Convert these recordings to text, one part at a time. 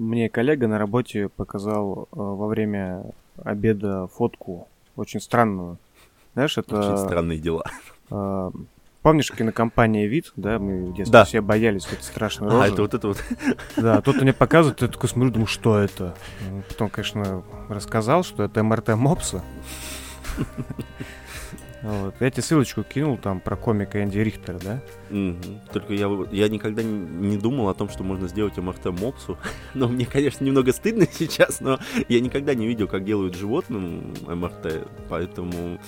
Мне коллега на работе показал э, во время обеда фотку очень странную. Знаешь, это... Очень странные дела. э, помнишь кинокомпания «Вид», да? Мы в детстве Да. все боялись этой страшной А, рожи. это вот это вот. Да, тут мне показывают, я такой смотрю, думаю, что это? Потом, конечно, рассказал, что это МРТ Мопса. Вот. Я тебе ссылочку кинул там про комика Энди Рихтера, да? Мгм. Только я, я никогда не, думал о том, что можно сделать МРТ мопсу. Но мне, конечно, немного стыдно сейчас, но я никогда не видел, как делают животным МРТ, поэтому...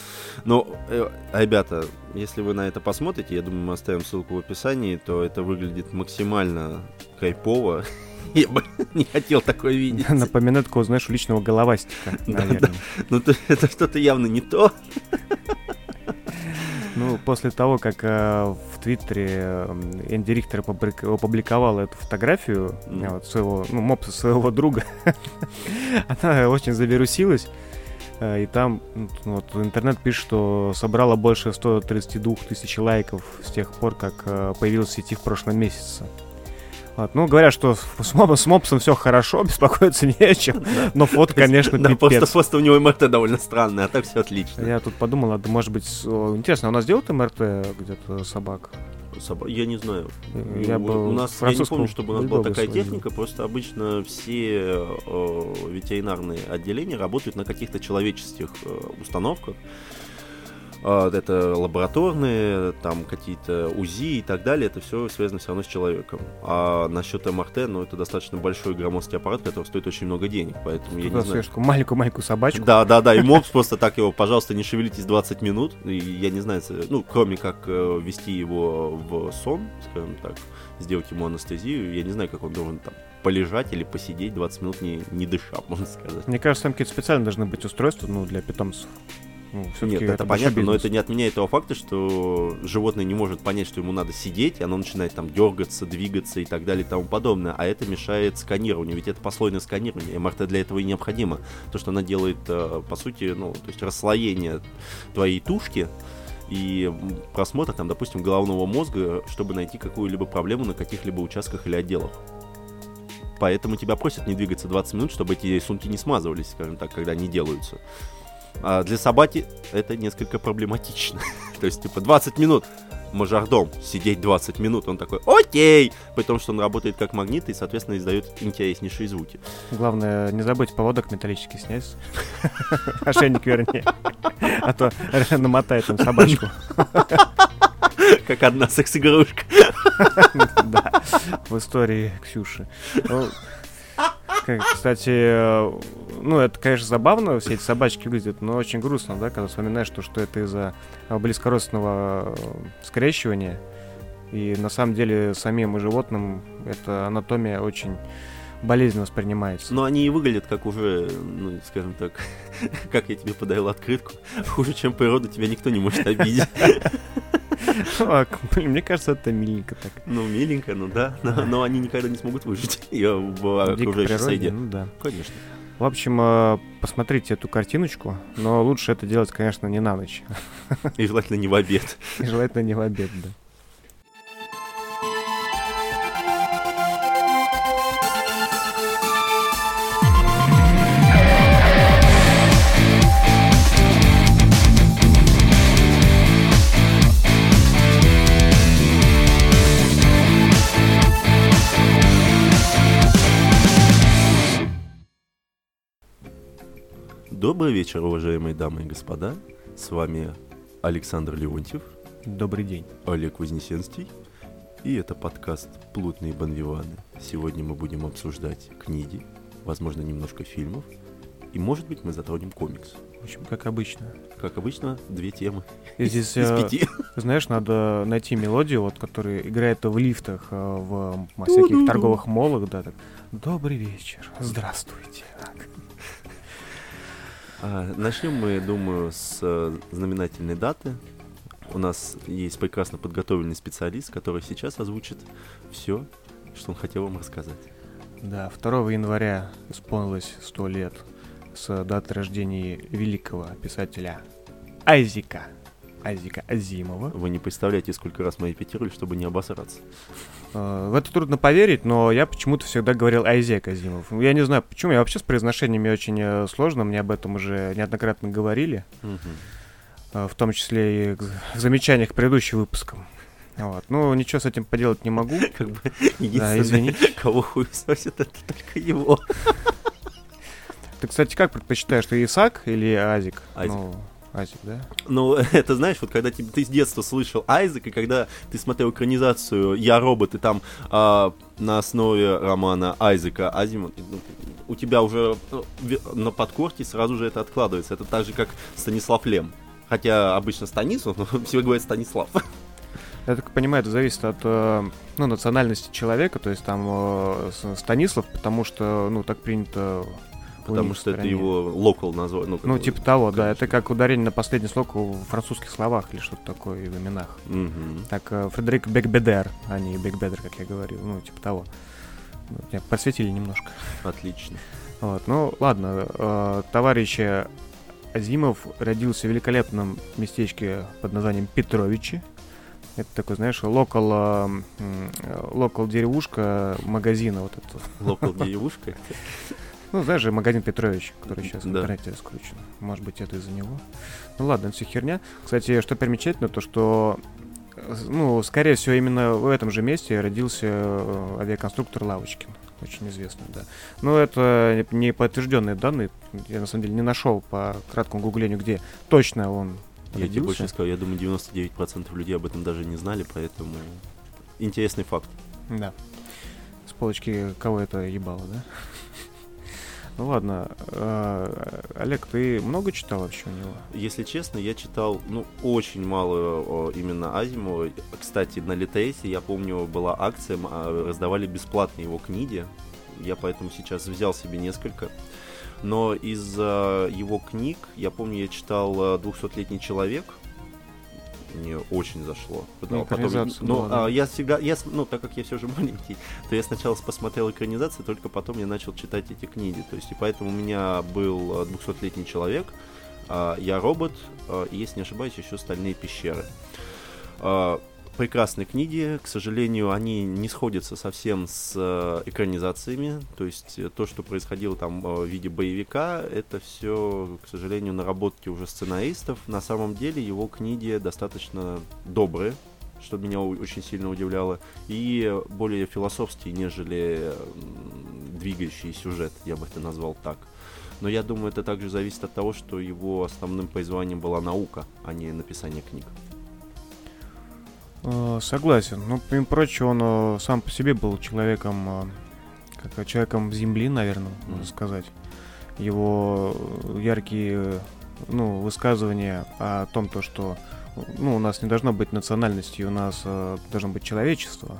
Но, э, ребята, если вы на это посмотрите, я думаю, мы оставим ссылку в описании, то это выглядит максимально кайпово. Я бы не хотел такое видеть. Напоминает такого, знаешь, уличного головастика, наверное. Ну, то- это что-то явно не то. Ну, после того, как э, в Твиттере э, Энди Рихтер опублик- опубликовал эту фотографию э, вот своего, ну, мопса своего друга, она очень завирусилась. э, И там ну, вот, интернет пишет, что собрала больше 132 тысяч лайков с тех пор, как э, появилась в сети в прошлом месяце. Вот. Ну, говорят, что с, моб- с мопсом все хорошо, беспокоиться не о чем. Но фото, конечно, Да, просто, просто у него МРТ довольно странное, а так все отлично. Я тут подумал, а может быть, интересно, а у нас делают МРТ где-то собак? Соба- Я не знаю. Я Ну, бы у нас, я не помню, чтобы у нас была такая сводил. техника, просто обычно все э, ветеринарные отделения работают на каких-то человеческих э, установках. А, Это лабораторные, там какие-то УЗИ и так далее, это все связано все равно с человеком. А насчет МРТ, ну это достаточно большой громоздкий аппарат, который стоит очень много денег, поэтому я Туда не знаю. маленькую-маленькую собачку. Да, да, да, и мопс просто так его, пожалуйста, не шевелитесь 20 минут. И я не знаю, ну, кроме как э, ввести его в сон, скажем так, сделать ему анестезию, я не знаю, как он должен там полежать или посидеть 20 минут, не, не дыша, можно сказать. Мне кажется, там какие-то специально должны быть устройства, ну, для питомцев. Ну, Нет, это, большой понятно, но бизнес. это не отменяет того факта, что животное не может понять, что ему надо сидеть, и оно начинает там дергаться, двигаться и так далее и тому подобное, а это мешает сканированию, ведь это послойное сканирование, МРТ для этого и необходимо, то, что она делает, э, по сути, ну, то есть расслоение твоей тушки, и просмотр, там, допустим, головного мозга, чтобы найти какую-либо проблему на каких-либо участках или отделах. Поэтому тебя просят не двигаться 20 минут, чтобы эти сумки не смазывались, скажем так, когда они делаются. А для собаки это несколько проблематично. То есть, типа, 20 минут мажордом сидеть 20 минут, он такой, окей, при том, что он работает как магнит и, соответственно, издает интереснейшие звуки. Главное, не забудь поводок металлический снять. Ошейник вернее. А то намотает там собачку. Как одна секс-игрушка. Да, в истории Ксюши. Кстати, э, ну, это, конечно, забавно, все эти собачки выглядят, но очень грустно, да, когда вспоминаешь, что, что это из-за близкородственного э, скрещивания. И на самом деле самим животным эта анатомия очень болезненно воспринимается. Но они и выглядят как уже, ну, скажем так, как я тебе подарил открытку. Хуже, чем природа, тебя никто не может обидеть. А, Мне кажется, это миленько так. Ну, миленько, ну да. Но, они никогда не смогут выжить в окружающей среде. ну да. Конечно. В общем, э, посмотрите эту картиночку, но лучше это делать, конечно, не на ночь. И желательно не в обед. И желательно не в обед, да. Добрый вечер, уважаемые дамы и господа. С вами Александр Леонтьев, Добрый день. Олег Вознесенский. И это подкаст «Плутные банвиваны». Сегодня мы будем обсуждать книги, возможно, немножко фильмов. И, может быть, мы затронем комикс. В общем, как обычно. Как обычно, две темы И здесь, из э, пяти. знаешь, надо найти мелодию, вот, которая играет в лифтах, э, в всяких торговых молах, да, так. Добрый вечер, здравствуйте. Так. А, Начнем мы, думаю, с э, знаменательной даты. У нас есть прекрасно подготовленный специалист, который сейчас озвучит все, что он хотел вам рассказать. Да, 2 января исполнилось 100 лет с даты рождения великого писателя Айзека Айзека Азимова. Вы не представляете, сколько раз мы репетировали, чтобы не обосраться. Э, В это трудно поверить, но я почему-то всегда говорил Айзек Азимов. Я не знаю почему, я вообще с произношениями очень э, сложно, мне об этом уже неоднократно говорили, э, в том числе и в замечаниях к предыдущим выпускам. Вот. Ну, ничего с этим поделать не могу. Как бы Да, извините. кого хуй сносит, это только его. Ты, кстати, как предпочитаешь, ты Исаак или Азик? Азик. Ну, Азик, да? Ну, это знаешь, вот когда тебе- ты с детства слышал Айзек, и когда ты смотрел экранизацию «Я робот», и там а, на основе романа Айзека Азимов, ну, у тебя уже ну, на подкорке сразу же это откладывается. Это так же, как Станислав Лем. Хотя обычно Станислав, но все говорят Станислав. Я так понимаю, это зависит от э, ну, национальности человека, то есть там э, Станислав, потому что, ну, так принято Потому что это стране. его локал назвал. Ну, Ну, типа того, да. конечно. Это как ударение на последний слог в французских словах или что-то такое в именах. Мгм. Так, э, Фредерик Бекбедер, а не Бекбедер, как я говорил. Ну, типа того. Меня подсветили немножко. Отлично. Вот, ну, ладно. э, товарищ э, Азимов родился в великолепном местечке под названием Петровичи. Это такой, знаешь, локал, э, э, локал деревушка магазина вот это. Локал девушка. Ну, знаешь же, магазин Петрович, который сейчас в интернете раскручен. Может быть, это из-за него. Ну ладно, это все херня. Кстати, что примечательно, то что, ну, скорее всего, именно в этом же месте родился э, авиаконструктор Лавочкин. Очень известный, да. Но это не подтвержденные данные. Я, на самом деле, не нашел по краткому гуглению, где точно он Я тебе больше родился. скажу, я думаю, 99% людей об этом даже не знали, поэтому интересный факт. Да. С полочки кого это ебало, да? Ну ладно, э, Олег, ты много читал вообще у него? Если честно, я читал, ну, очень мало о, именно Азимова. Кстати, на Литейсе, я помню, была акция, а, раздавали бесплатно его книги. Я поэтому сейчас взял себе несколько. Но из а, его книг, я помню, я читал а, «Двухсотлетний человек». Мне очень зашло. Ну, Потом- ну, да. а, я всегда, я, ну, так как я все же маленький, то я сначала посмотрел экранизации, только потом я начал читать эти книги. То есть, и поэтому у меня был а, «Двухсотлетний человек», а, «Я робот», а, и, если не ошибаюсь, еще «Стальные пещеры». А, Прекрасные книги, к сожалению, они не сходятся совсем с э, экранизациями, то есть э, то, что происходило там э, в виде боевика, это все, к сожалению, наработки уже сценаристов. На самом деле его книги достаточно добрые, что меня очень сильно удивляло, и более философские, нежели двигающий сюжет, я бы это назвал так. Но я думаю, это также зависит от того, что его основным призванием была наука, а не написание книг. Э, Согласен. Ну, помимо прочего, он э, сам по себе был человеком, э, как человеком земли, наверное, можно Мгм. сказать. Его яркие, ну, высказывания о том, то, что, ну, у нас не должно быть национальности, у нас э, должно быть человечество,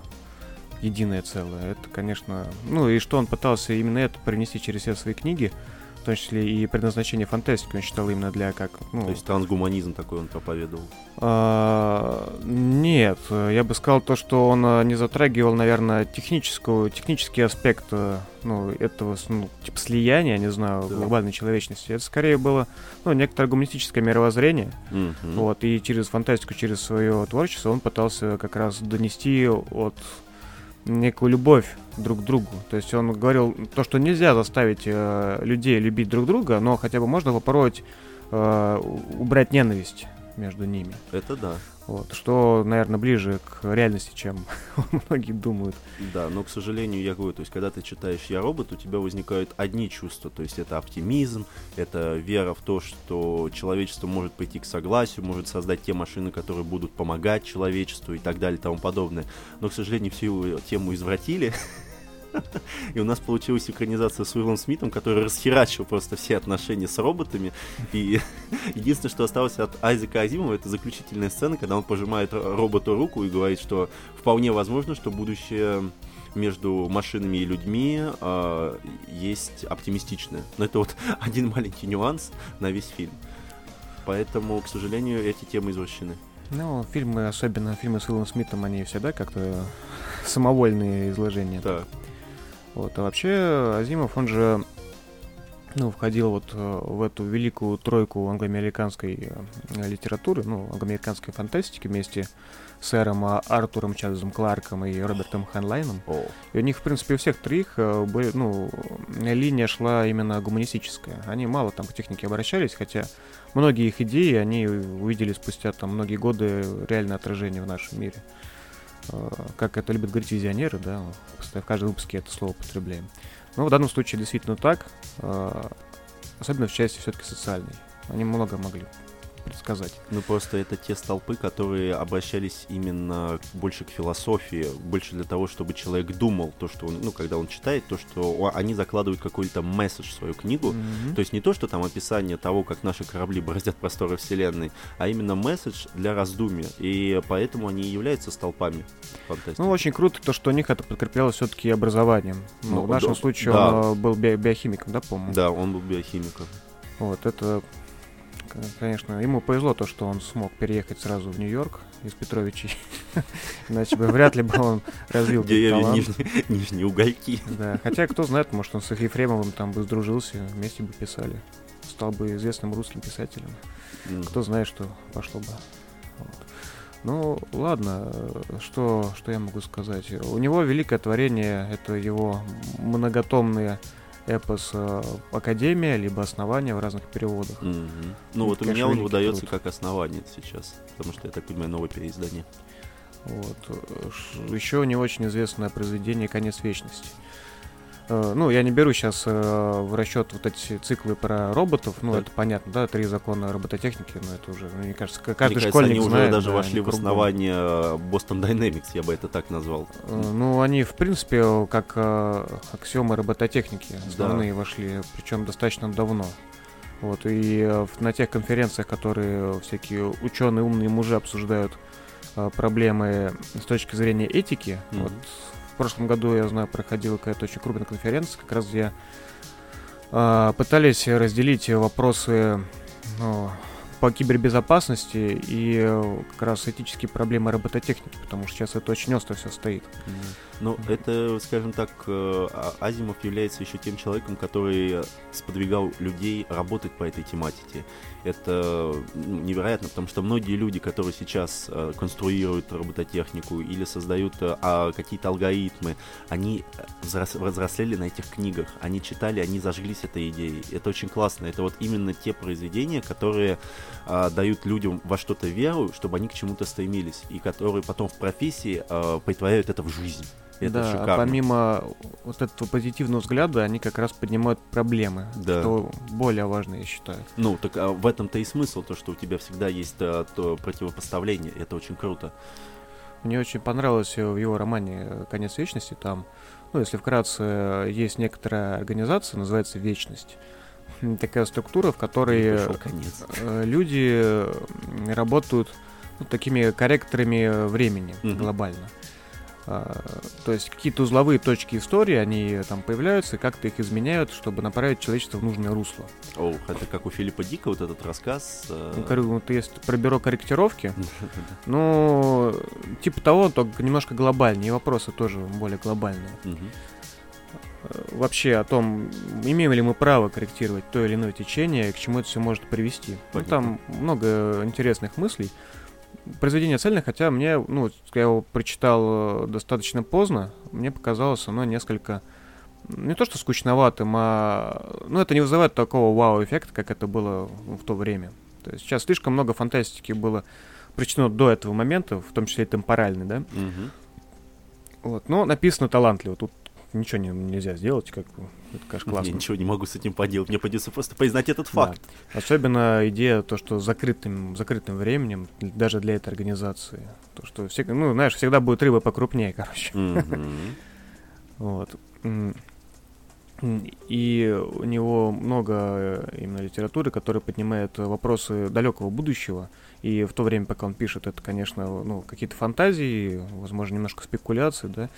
единое целое. Это, конечно, ну, и что он пытался именно это привнести через все свои книги, в том числе и предназначение фантастики он считал именно для как, ну, То есть трансгуманизм такой он проповедовал. а, Нет, я бы сказал то, что он э, не затрагивал, наверное, техническую, технический аспект э, ну, этого ну, типа слияния, не знаю, Да. глобальной человечности. Это скорее было ну, некоторое гуманистическое мировоззрение. Мгм. Вот, и через фантастику, через свое творчество он пытался как раз донести от некую любовь друг к другу. То есть он говорил то, что нельзя заставить э, людей любить друг друга, но хотя бы можно попробовать э, убрать ненависть между ними. Это да. Вот, что, наверное, ближе к реальности, чем многие думают. Да, но, к сожалению, я говорю, то есть, когда ты читаешь «Я робот», у тебя возникают одни чувства, то есть, это оптимизм, это вера в то, что человечество может прийти к согласию, может создать те машины, которые будут помогать человечеству и так далее и тому подобное. Но, к сожалению, всю тему извратили, и у нас получилась экранизация с Уиллом Смитом, который расхерачил просто все отношения с роботами. И единственное, что осталось от Айзека Азимова, это заключительная сцена, когда он пожимает ро- роботу руку и говорит, что вполне возможно, что будущее между машинами и людьми а, есть оптимистичное. Но это вот один маленький нюанс на весь фильм. Поэтому, к сожалению, эти темы извращены. Ну, фильмы, особенно фильмы с Уиллом Смитом, они всегда как-то самовольные изложения. Да. Вот, а вообще Азимов, он же ну, входил вот э, в эту великую тройку англоамериканской э, литературы, ну, англоамериканской фантастики вместе с сэром а, Артуром Чарльзом Кларком и Робертом Ханлайном. И у них, в принципе, у всех троих э, были, ну, линия шла именно гуманистическая. Они мало там к технике обращались, хотя многие их идеи они увидели спустя там многие годы реальное отражение в нашем мире. Как это любят говорить визионеры, да, в каждом выпуске это слово употребляем. Но в данном случае действительно так, э, особенно в части все-таки социальной. Они много могли предсказать. Ну просто это те столпы, которые обращались именно больше к философии, больше для того, чтобы человек думал то, что он, ну, когда он читает, то, что они закладывают какой-то месседж в свою книгу. Мгм. То есть не то, что там описание того, как наши корабли бороздят просторы Вселенной, а именно месседж для раздумья. И поэтому они и являются столпами фантастики. Ну, очень круто то, что у них это подкреплялось все-таки образованием. Ну, Ну, в нашем да, случае да. он э, был би- биохимиком, да, по-моему? Да, он был биохимиком. Вот, это, конечно, ему повезло то, что он смог переехать сразу в Нью-Йорк из Петровичей. Иначе бы вряд ли бы он развил талант. нижние, угольки. Да, хотя, кто знает, может, он с Ефремовым там бы сдружился, вместе бы писали. Стал бы известным русским писателем. Кто знает, что пошло бы. Ну, ладно, э, что, что я могу сказать? У него великое творение, это его многотомные эпос э, Академия, либо Основание в разных переводах. Мгм. Ну Это, вот у меня он выдается труд. как основание сейчас, потому что я так понимаю новое переиздание. Вот. Еще у него очень известное произведение «Конец вечности». Э, Ну, я не беру сейчас в расчет вот эти циклы про роботов, ну, Так. это понятно, да, три закона робототехники, но это уже, ну, мне кажется, к- Мне каждый кажется, школьник они уже знает. даже да, вошли в основание э, Boston Dynamics, я бы это так назвал. Э, Ну, они, в принципе, как э, аксиомы робототехники основные вошли, причем достаточно давно. Вот, и э, на тех конференциях, которые всякие ученые, умные мужи обсуждают э, проблемы с точки зрения этики, Мгм. вот в прошлом году, я знаю, проходила какая-то очень крупная конференция, как раз где э, пытались разделить вопросы ну, по кибербезопасности и э, как раз этические проблемы робототехники, потому что сейчас это очень остро все стоит. Ну, это, скажем так, э, А- Азимов является еще тем человеком, который сподвигал людей работать по этой тематике. Это ну, невероятно, потому что многие люди, которые сейчас э, конструируют робототехнику или создают э, а, какие-то алгоритмы, они взрос- взрослели на этих книгах, они читали, они зажглись этой идеей. Это очень классно. Это вот именно те произведения, которые дают людям во что-то веру, чтобы они к чему-то стремились, и которые потом в профессии притворяют это в жизнь. Это да, шикарно. а помимо вот этого позитивного взгляда, они как раз поднимают проблемы, Да. что более важно, я считаю. Ну, так а, в этом-то и смысл, то, что у тебя всегда есть а, то противопоставление. Это очень круто. Мне очень понравилось э, в его романе э, «Конец вечности». Там, ну, если вкратце, э, есть некоторая организация, называется «Вечность». Такая структура, в которой И э, э, люди э, работают ну, такими корректорами э, времени Мгм. глобально. А, То есть какие-то узловые точки истории, они э, там появляются, и как-то их изменяют, чтобы направить человечество в нужное русло. О, это как у Филиппа Дика вот этот рассказ. а, Ну, вот есть про бюро корректировки, ну, типа того, только немножко глобальнее, вопросы тоже более глобальные. Э, Вообще о том, имеем ли мы право корректировать то или иное течение, и к чему это все может привести. Ну, там много интересных мыслей. Произведение цельное, хотя мне, ну, я его прочитал э, достаточно поздно, мне показалось оно несколько не то что скучноватым, а ну это не вызывает такого вау-эффекта, как это было в то время. То есть сейчас слишком много фантастики было причинено до этого момента, в том числе и темпоральный, да? Мгм. Вот, но написано талантливо, тут ничего не- нельзя сделать, как это, конечно, Я классно. ничего не могу с этим поделать. Мне придется просто признать этот Да. факт. Особенно идея то, что закрытым, закрытым временем, даже для этой организации. То, что все, ну, знаешь, всегда будет рыба покрупнее, короче. Вот. И у него много именно литературы, которая поднимает вопросы далекого будущего. И в то время, пока он пишет, это, конечно, ну, какие-то фантазии, возможно, немножко спекуляции, да.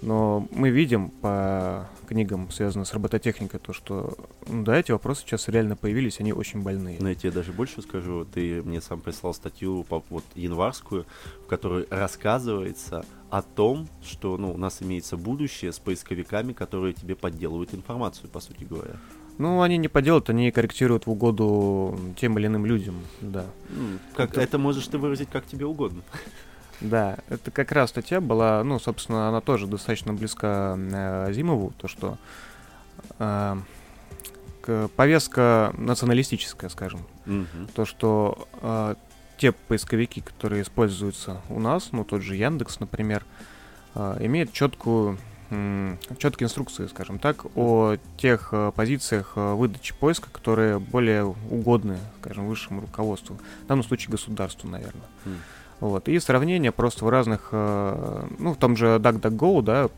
Но мы видим по книгам, связанным с робототехникой, то, что ну, да, эти вопросы сейчас реально появились, они очень больные. Но я тебе даже больше скажу. Ты мне сам прислал статью по, вот, январскую, в которой рассказывается о том, что ну, у нас имеется будущее с поисковиками, которые тебе подделывают информацию, по сути говоря. Ну, они не поделают, они корректируют в угоду тем или иным людям, да. Как, это... это можешь ты выразить как тебе угодно. Да, это как раз статья была, ну, собственно, она тоже достаточно близка э, Зимову, то, что э, повестка националистическая, скажем. Угу. То, что э, те поисковики, которые используются у нас, ну, тот же Яндекс, например, э, имеют четкую четкие инструкции, скажем так, о тех э, позициях э, выдачи поиска, которые более угодны, скажем, высшему руководству, в данном случае государству, наверное. Mm. Вот. И сравнение просто в разных, э, ну, в том же DuckDuckGo, да,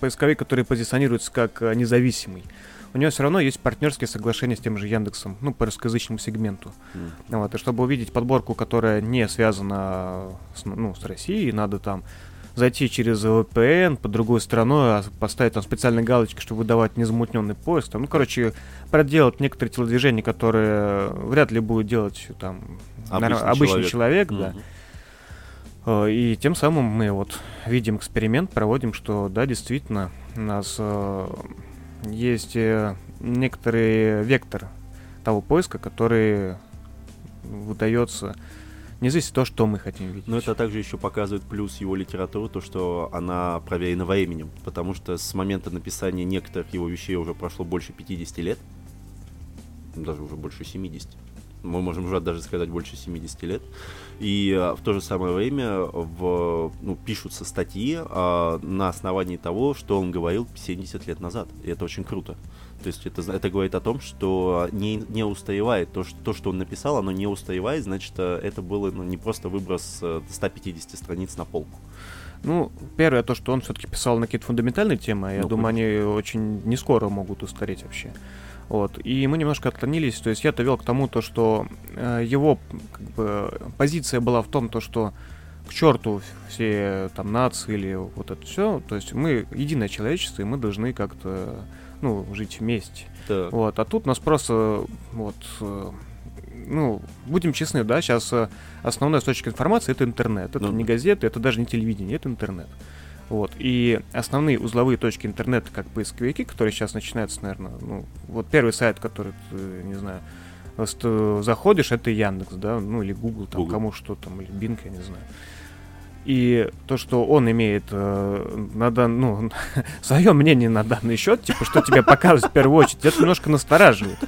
поисковик, который позиционируется как независимый, у него все равно есть партнерские соглашения с тем же Яндексом, ну, по русскоязычному сегменту. Mm. Вот. И чтобы увидеть подборку, которая не связана с, ну, с Россией, надо там зайти через VPN по другой страной, а поставить там специальные галочки, чтобы выдавать незамутненный поиск. Там, ну, короче, проделать некоторые телодвижения, которые вряд ли будет делать там обычный, обычный человек, человек mm-hmm. да. Э, и тем самым мы вот видим эксперимент, проводим, что да, действительно, у нас э, есть э, некоторый вектор того поиска, который выдается не зависит того, что мы хотим видеть. Но это также еще показывает плюс его литературы, то, что она проверена временем, потому что с момента написания некоторых его вещей уже прошло больше 50 лет, даже уже больше 70 мы можем уже даже сказать больше 70 лет. И а, в то же самое время в, ну, пишутся статьи а, на основании того, что он говорил 70 лет назад. И это очень круто. То есть это, это говорит о том, что не, не устаревает. То что, то, что он написал, оно не устаревает, значит, э, это было ну, не просто выброс 150 э, страниц на полку. Ну, первое, то, что он все-таки писал на какие-то фундаментальные темы, я ну, думаю, они очень не скоро могут устареть вообще. Вот. И мы немножко отклонились, то есть я-то вел к тому, то, что э, его как бы, позиция была в том, то, что к черту все там нации или вот это все, то есть мы единое человечество, и мы должны как-то ну, жить вместе. Так. Вот. А тут нас просто вот э, ну, будем честны, да, сейчас э, основной источник информации это интернет. Это ну. не газеты, это даже не телевидение, это интернет. Вот. И основные узловые точки интернета, как поисковики, которые сейчас начинаются, наверное, ну, вот первый сайт, который, ты, не знаю, заходишь, это Яндекс, да, ну или Google, там, Google. кому что там, или Bing, я не знаю. И то, что он имеет э, на дан, ну, свое мнение на данный счет, типа, что тебе показывают в первую очередь, это немножко настораживает.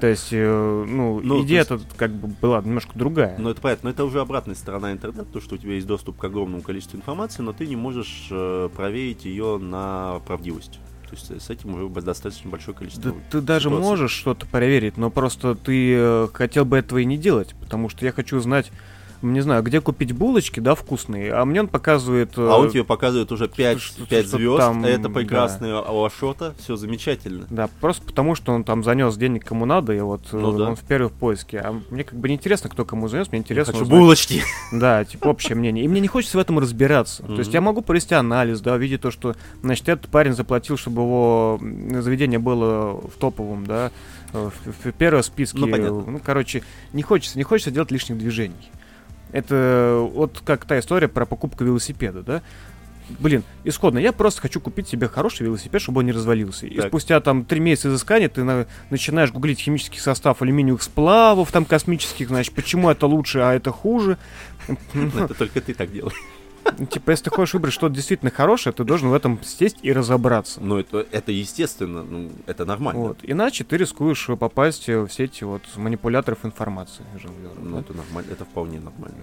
То есть, э, ну, ну идея есть... как бы была немножко другая. Ну, это понятно, но это уже обратная сторона интернета, то, что у тебя есть доступ к огромному количеству информации, но ты не можешь э, проверить ее на правдивость. То есть с этим уже достаточно большое количество. Да, ты даже можешь что-то проверить, но просто ты э, хотел бы этого и не делать, потому что я хочу знать не знаю, где купить булочки, да, вкусные, а мне он показывает... А он э, тебе показывает уже 5, что, 5 что звезд, там, это прекрасный да. Ашота, все замечательно. Да, просто потому что он там занес денег кому надо, и вот ну, да. он в первых поиске. А мне как бы не интересно, кто кому занес, мне интересно... Я хочу узнать, булочки! Да, типа общее мнение. И мне не хочется в этом разбираться. То есть я могу провести анализ, да, видеть то, что, значит, этот парень заплатил, чтобы его заведение было в топовом, да, в, в первом списке. Ну, понятно. ну, короче, не хочется, не хочется делать лишних движений. Это вот как та история про покупку велосипеда, да? Блин, исходно, я просто хочу купить себе хороший велосипед, чтобы он не развалился. Так. И спустя там три месяца изыскания ты на, начинаешь гуглить химический состав алюминиевых сплавов, там космических, значит, почему это лучше, а это хуже. Это только ты так делаешь. Ну, типа, если ты хочешь выбрать что-то действительно хорошее, ты должен в этом сесть и разобраться. Ну, это, это естественно, ну, это нормально. Вот. Иначе ты рискуешь попасть в все эти вот манипуляторов информации. Ну, да? это нормально, это вполне нормально.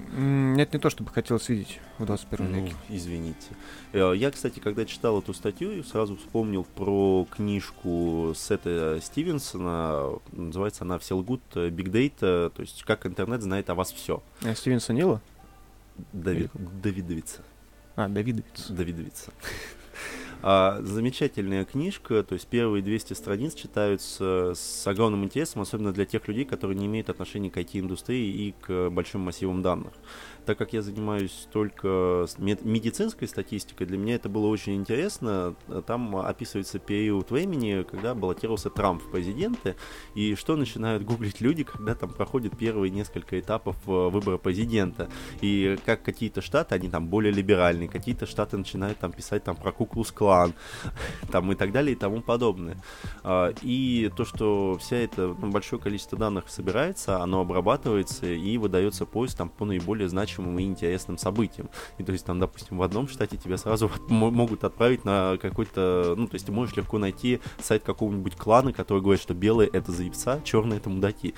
Нет, не то, чтобы хотелось видеть в 21 ну, веке. Извините. Э, я, кстати, когда читал эту статью, сразу вспомнил про книжку Сета Стивенсона. Называется она «Все лгут. Big Data», то есть «Как интернет знает о вас все». А Стивенса Нила? Давид, Давидовица. А, Давидовица. Давидовица. А, замечательная книжка, то есть первые 200 страниц читаются с огромным интересом, особенно для тех людей, которые не имеют отношения к IT-индустрии и к большим массивам данных. Так как я занимаюсь только медицинской статистикой, для меня это было очень интересно. Там описывается период времени, когда баллотировался Трамп в президенты, и что начинают гуглить люди, когда там проходят первые несколько этапов э, выбора президента. И как какие-то штаты, они там более либеральные, какие-то штаты начинают там писать там про Куклус-клан, там и так далее и тому подобное. А, и то, что вся эта ну, большое количество данных собирается, оно обрабатывается и выдается поиск там по наиболее значимым и интересным событиям. И то есть там, допустим, в одном штате тебя сразу могут отправить на какой-то, ну, то есть ты можешь легко найти сайт какого-нибудь клана, который говорит, что белые это заебца, черные это мудаки.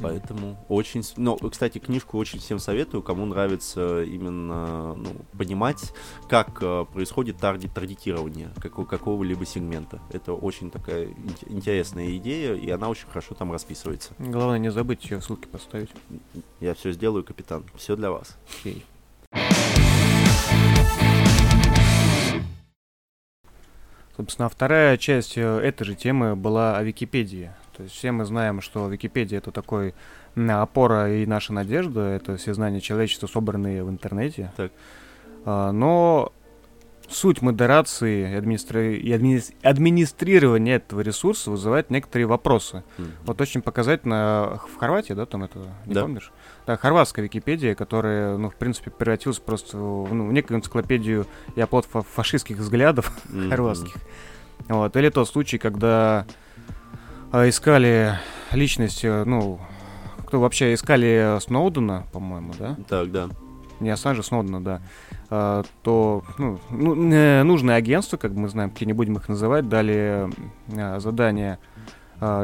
Поэтому очень... Ну, кстати, книжку очень всем советую, кому нравится именно ну, понимать, как э, происходит таргет таргетирование какого- какого-либо сегмента. Это очень такая интересная идея, и она очень хорошо там расписывается. Главное не забыть ее ссылки поставить. Я все сделаю, капитан. Все для вас. Окей. Собственно, вторая часть э, этой же темы была о Википедии. То есть все мы знаем, что Википедия это такой опора и наша надежда, это все знания человечества, собранные в интернете. Так. А, но суть модерации и, администри... и админи... администрирования этого ресурса вызывает некоторые вопросы. Mm-hmm. Вот очень показательно в Хорватии, да, там это, не да. помнишь? Да, хорватская Википедия, которая, ну, в принципе, превратилась просто в, ну, в некую энциклопедию и оплот фа- фашистских взглядов mm-hmm. хорватских. Вот. Или тот случай, когда искали личность, э, ну, кто вообще искали Сноудена, по-моему, да? Так, да. Не Ассанжа, Сноудена, да. А, то ну, ну, нужное агентство, как мы знаем, какие не будем их называть, дали а, задание а,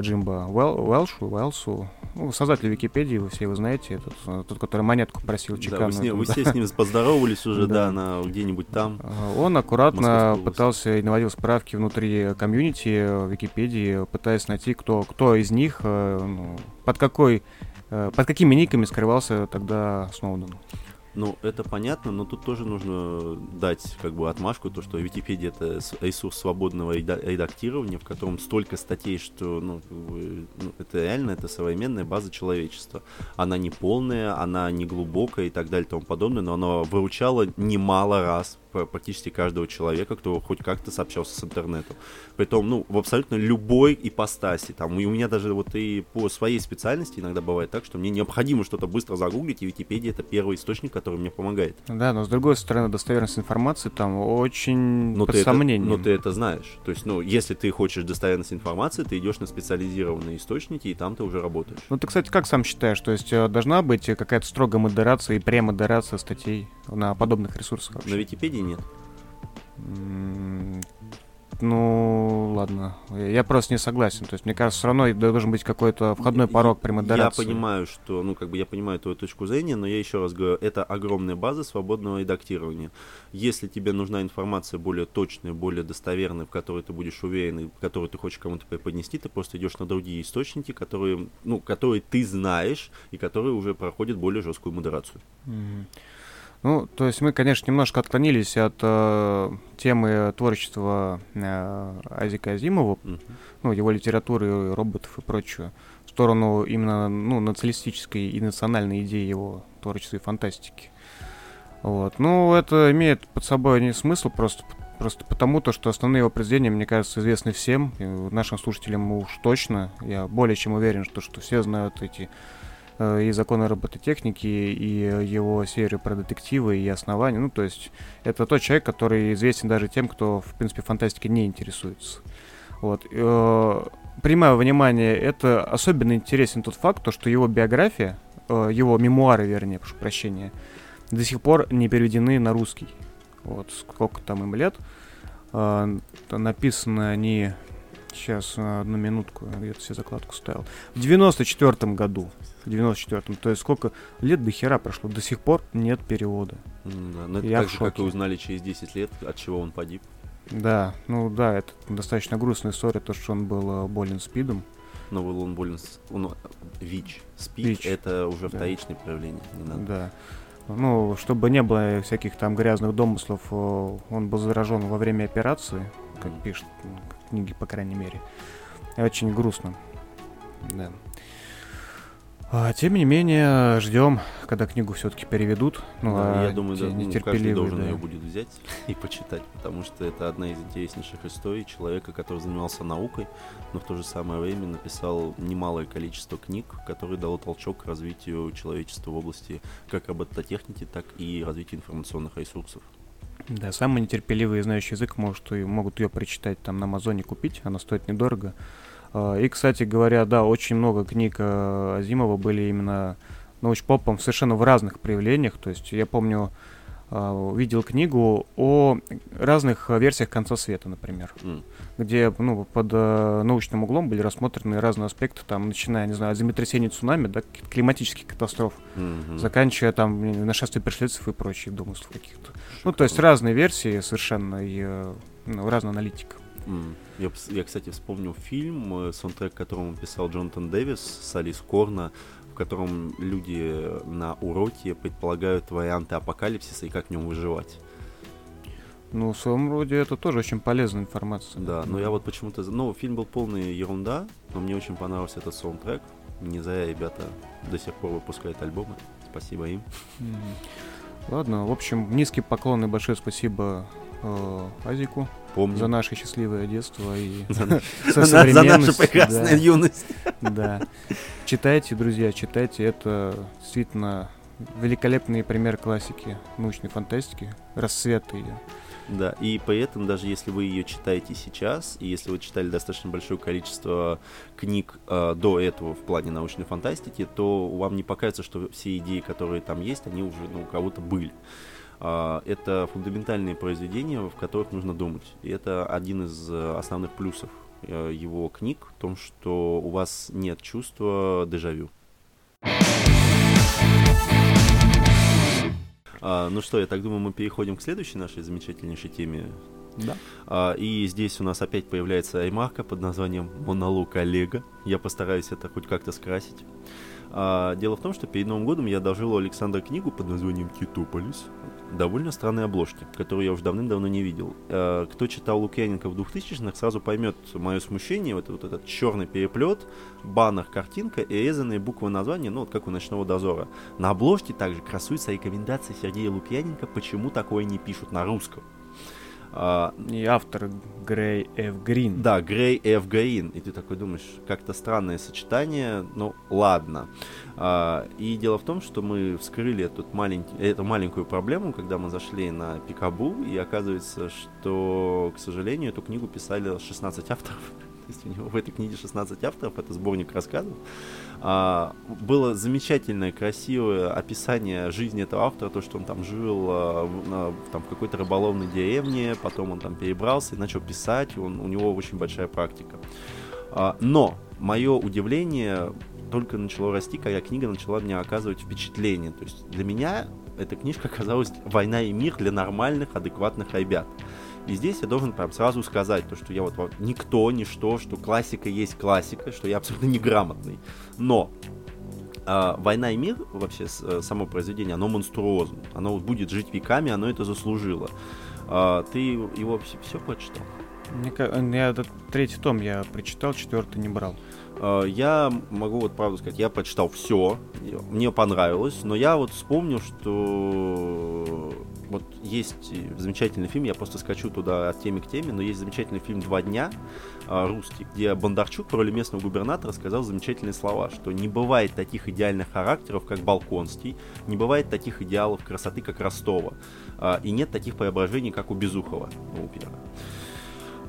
Джимба Уэл, Уэлшу, Уэлсу, ну, создатель Википедии, вы все его знаете, этот, э, тот, который монетку просил чеканную. Да, вы, с ним, вы все с ним поздоровались уже, да, на где-нибудь там. А, он аккуратно пытался и наводил справки внутри комьюнити Википедии, пытаясь найти, кто, кто из них, э, ну, под какой, э, под какими никами скрывался тогда Сноуден. Ну, это понятно, но тут тоже нужно дать как бы отмашку, то, что Википедия это ресурс свободного редактирования, в котором столько статей, что ну, ну, это реально это современная база человечества. Она не полная, она не глубокая и так далее и тому подобное, но она выручала немало раз практически каждого человека, кто хоть как-то сообщался с интернетом. Притом, ну, в абсолютно любой ипостаси. Там, и у меня даже вот и по своей специальности иногда бывает так, что мне необходимо что-то быстро загуглить, и Википедия это первый источник, который мне помогает. Да, но с другой стороны, достоверность информации там очень но под ты сомнением. Это, но ты это знаешь. То есть, ну, если ты хочешь достоверность информации, ты идешь на специализированные источники, и там ты уже работаешь. Ну, ты, кстати, как сам считаешь? То есть, э, должна быть какая-то строгая модерация и премодерация статей на подобных ресурсах вообще? На Википедии нет. Ну, ладно. Я просто не согласен. То есть, мне кажется, все равно должен быть какой-то входной порог при модерации. Я понимаю, что, ну, как бы я понимаю твою точку зрения, но я еще раз говорю, это огромная база свободного редактирования. Если тебе нужна информация более точная, более достоверная, в которой ты будешь уверен, в которую ты хочешь кому-то преподнести, ты просто идешь на другие источники, которые, ну, которые ты знаешь и которые уже проходят более жесткую модерацию. Mm-hmm. Ну, то есть мы, конечно, немножко отклонились от э, темы творчества э, Азика Азимова, mm-hmm. ну, его литературы, роботов и прочего, в сторону именно ну, националистической и национальной идеи его творчества и фантастики. Вот. Ну, это имеет под собой не смысл просто, просто потому, то, что основные его произведения, мне кажется, известны всем, нашим слушателям уж точно. Я более чем уверен, что, что все знают эти и законы робототехники, и его серию про детективы и основания. Ну, то есть это тот человек, который известен даже тем, кто, в принципе, фантастикой не интересуется. Вот. Э, принимая внимание, это особенно интересен тот факт, то, что его биография, э, его мемуары, вернее, прошу прощения, до сих пор не переведены на русский. Вот сколько там им лет. Написаны они Сейчас, одну минутку, где-то себе закладку ставил. В 94 году в 94-м. То есть сколько лет до хера прошло, до сих пор нет перевода. Да, но это Я так же, как и узнали через 10 лет, от чего он погиб. Да, ну да, это достаточно грустная история, то, что он был э, болен спидом. Но был он болен... Он, ВИЧ. СПИД ВИЧ. это уже да. вторичное проявление, не надо. Да. Ну, чтобы не было всяких там грязных домыслов, э, он был заражен во время операции, как mm. пишут книги, по крайней мере. Очень грустно. Да. А, тем не менее, ждем, когда книгу все-таки переведут. Ну, Да, а я думаю, да, ну, каждый должен да. ее будет взять и почитать, потому что это одна из интереснейших историй человека, который занимался наукой, но в то же самое время написал немалое количество книг, которые дало толчок к развитию человечества в области как робототехники, так и развития информационных ресурсов. Да, самые нетерпеливые, знающие язык, может, и могут ее прочитать там на Амазоне купить, она стоит недорого. А, И, кстати говоря, да, очень много книг э, Азимова были именно научпопом совершенно в разных проявлениях. То есть я помню, а, видел книгу о разных э, версиях конца света, например, М. где ну, под э, научным углом были рассмотрены разные аспекты, там, начиная, не знаю, от землетрясений, цунами, да, климатических катастроф, Мгм. заканчивая там нашествие пришельцев и прочих домыслов каких-то. Ну, то есть разные версии совершенно и э, ну, разная аналитика. М. Я, я, кстати, вспомнил фильм, э, саундтрек которому писал Джонатан Дэвис с Алис Корна, в котором люди на уроке предполагают варианты апокалипсиса и как в нем выживать. Ну, в своем роде это тоже очень полезная информация. Да, но я вот почему-то... Ну, фильм был полный ерунда, но мне очень понравился этот саундтрек. Не зря ребята до сих пор выпускают альбомы. Спасибо им. Ладно, в общем, низкий поклон и большое спасибо э, Азику Помню. за наше счастливое детство и За нашу прекрасную да. юность. Да. Читайте, друзья, читайте. Это действительно великолепный пример классики научной фантастики. Рассвет ее. Да, и поэтому даже если вы ее читаете сейчас, и если вы читали достаточно большое количество книг э, до этого в плане научной фантастики, то вам не покажется, что все идеи, которые там есть, они уже ну, у кого-то были. А, это фундаментальные произведения, в которых нужно думать. И это один из э, основных плюсов э, его книг, в том, что у вас нет чувства дежавю. А, ну что, я так думаю, мы переходим к следующей нашей замечательнейшей теме. Да. А, и здесь у нас опять появляется ремарка под названием «Монолог Олега». Я постараюсь это хоть как-то скрасить. А, дело в том, что перед Новым годом я одолжил у Александра книгу под названием «Китополис». Довольно странной обложки, которую я уже давным-давно не видел. А, кто читал Лукьяненко в 2000-х, сразу поймет мое смущение. Вот, вот этот черный переплет, баннер, картинка и резанные буквы названия, ну вот как у «Ночного дозора». На обложке также красуется рекомендация Сергея Лукьяненко, почему такое не пишут на русском. А, И автор Грей Ф. Грин. да, Грей Ф. Грин. И ты такой думаешь, как-то странное сочетание, ну ладно. А, и дело в том, что мы вскрыли этот маленький, эту маленькую проблему, когда мы зашли на Пикабу, и оказывается, что, к сожалению, эту книгу писали 16 авторов. Есть у него в этой книге 16 авторов, это сборник рассказов. А, было замечательное, красивое описание жизни этого автора, то, что он там жил а, на- там, в какой-то рыболовной деревне, потом он там перебрался и начал писать, он, у него очень большая практика. А, но мое удивление только начало расти, когда книга начала мне оказывать впечатление. То есть для меня эта книжка оказалась «Война и мир» для нормальных, адекватных ребят. И здесь я должен прям сразу сказать, то, что я вот, вот никто, ничто, что классика есть классика, что я абсолютно неграмотный. Но а, «Война и мир», вообще э, само произведение, оно монструозно. Оно вот будет жить веками, оно это заслужило. А, ты его все, прочитал? Мне ка- я этот третий том я прочитал, четвертый не брал. А, Я могу вот правду сказать, я прочитал все, мне понравилось, но я вот вспомнил, что вот есть замечательный фильм, я просто скачу туда от темы к теме, но есть замечательный фильм «Два дня» а, русский, где Бондарчук в роли местного губернатора сказал замечательные слова, что не бывает таких идеальных характеров, как Балконский, не бывает таких идеалов красоты, как Ростова, а, и нет таких преображений, как у Безухова, ну, у Пьера.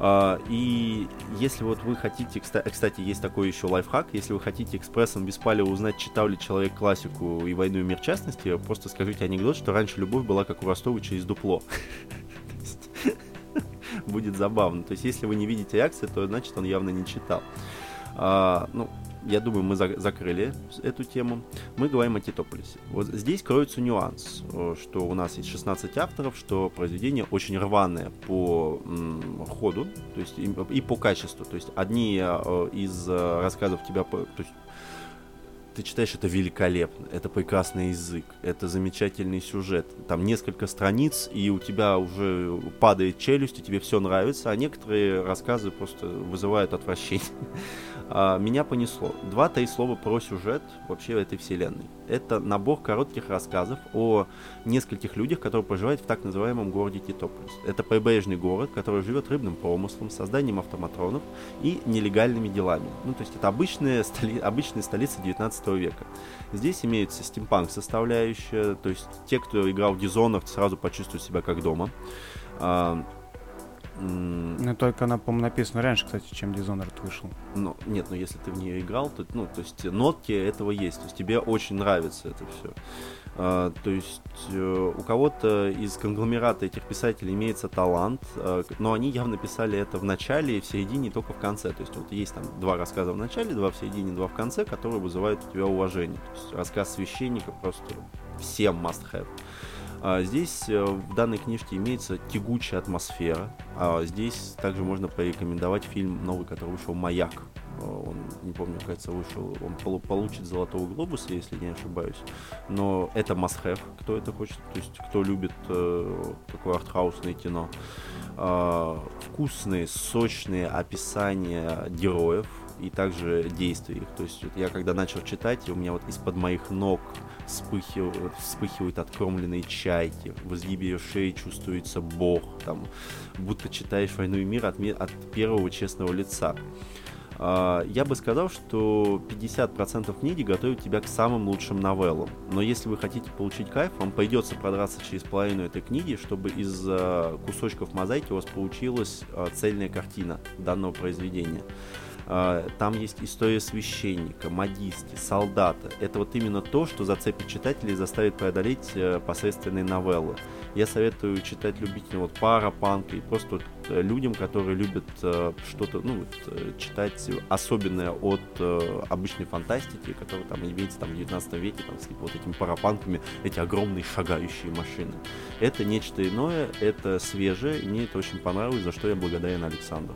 А, и если вот вы хотите, кста- кстати, есть такой еще лайфхак, если вы хотите экспрессом без палева узнать, читал ли человек классику и «Войну и мир» частности, просто скажите анекдот, что раньше любовь была как у Ростова через дупло. Будет забавно. То есть, если вы не видите реакции, то значит он явно не читал. А, ну, я думаю, мы за- закрыли эту тему. Мы говорим о Титополисе. Вот здесь кроется нюанс, э, что у нас есть 16 авторов, что произведение очень рваное по м, ходу, то есть и, и по качеству. То есть одни э, из э, рассказов тебя, то есть ты читаешь это великолепно, это прекрасный язык, это замечательный сюжет. Там несколько страниц, и у тебя уже падает челюсть, и тебе все нравится, а некоторые рассказы просто вызывают отвращение. А, меня понесло. Два-три слова про сюжет вообще этой вселенной. Это набор коротких рассказов о нескольких людях, которые проживают в так называемом городе Титополис. Это прибрежный город, который живет рыбным промыслом, созданием автоматронов и нелегальными делами. Ну, то есть это обычная, столи... обычная столица 19 века. Здесь имеется стимпанк составляющая, то есть те, кто играл в Dishonored, сразу почувствуют себя как дома. Ну, только она, по-моему, написана раньше, кстати, чем Dishonored вышел. Ну, нет, но если ты в нее играл, то, ну, то есть нотки этого есть, то есть тебе очень нравится это все. А, то есть э, у кого-то из конгломерата этих писателей имеется талант, э, но они явно писали это в начале, в середине и только в конце. То есть вот есть там два рассказа в начале, два в середине, два в конце, которые вызывают у тебя уважение. То есть рассказ священника просто всем must have. А здесь э, в данной книжке имеется тягучая атмосфера. А здесь также можно порекомендовать фильм новый, который вышел «Маяк». Э, он, не помню, кажется, вышел, он получит «Золотого глобуса», если не ошибаюсь. Но это must-have, кто это хочет, то есть кто любит э, такое артхаусное кино. Э, вкусные, сочные описания героев, и также действий То есть вот я когда начал читать, у меня вот из-под моих ног вспыхивают, вспыхивают откромленные чайки, в изгибе ее шеи чувствуется бог, там, будто читаешь «Войну и мир» от, от первого честного лица. Uh, я бы сказал, что 50% книги готовят тебя к самым лучшим новеллам. Но если вы хотите получить кайф, вам придется продраться через половину этой книги, чтобы из uh, кусочков мозаики у вас получилась uh, цельная картина данного произведения. А, там есть история священника, модистки, солдата. Это вот именно то, что зацепит читателей и заставит преодолеть э, посредственные новеллы. Я советую читать любителям вот парапанка и просто вот э, людям, которые любят э, что-то, ну, вот, читать особенное от обычной фантастики, которая там имеется там в 19 веке, там, с вот этими парапанками, эти огромные шагающие машины. Это нечто иное, это свежее, и мне это очень понравилось, за что я благодарен Александру.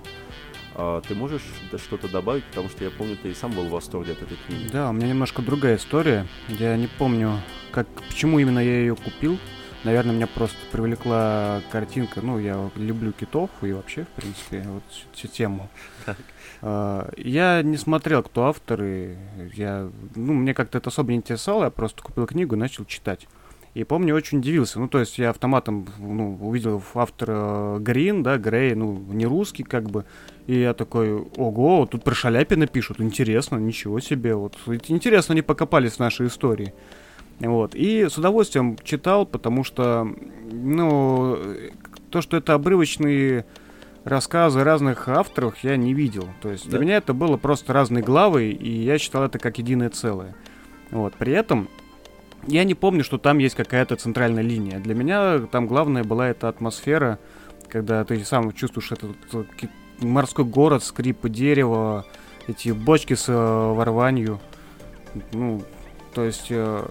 А, ты можешь что-то добавить, потому что я помню, ты и сам был в восторге от этой книги. Да, у меня немножко другая история. Я не помню, как, почему именно я ее купил. Наверное, меня просто привлекла картинка. Ну, я люблю китов и вообще, в принципе, вот всю тему. Так. А, я не смотрел, кто авторы. Я, ну, мне как-то это особо не интересовало. Я просто купил книгу и начал читать. И помню, очень удивился. Ну, то есть я автоматом ну, увидел автора Грин, да, Грей, ну, не русский как бы. И я такой, ого, тут про Шаляпина пишут, интересно, ничего себе. Вот интересно, они покопались в нашей истории. Вот. И с удовольствием читал, потому что, ну, то, что это обрывочные рассказы разных авторов, я не видел. То есть да. для меня это было просто разные главы, и я считал это как единое целое. Вот. При этом я не помню, что там есть какая-то центральная линия. Для меня там главная была эта атмосфера, когда ты сам чувствуешь этот морской город, скрип дерева, эти бочки с э, ворванью. Ну, то есть э,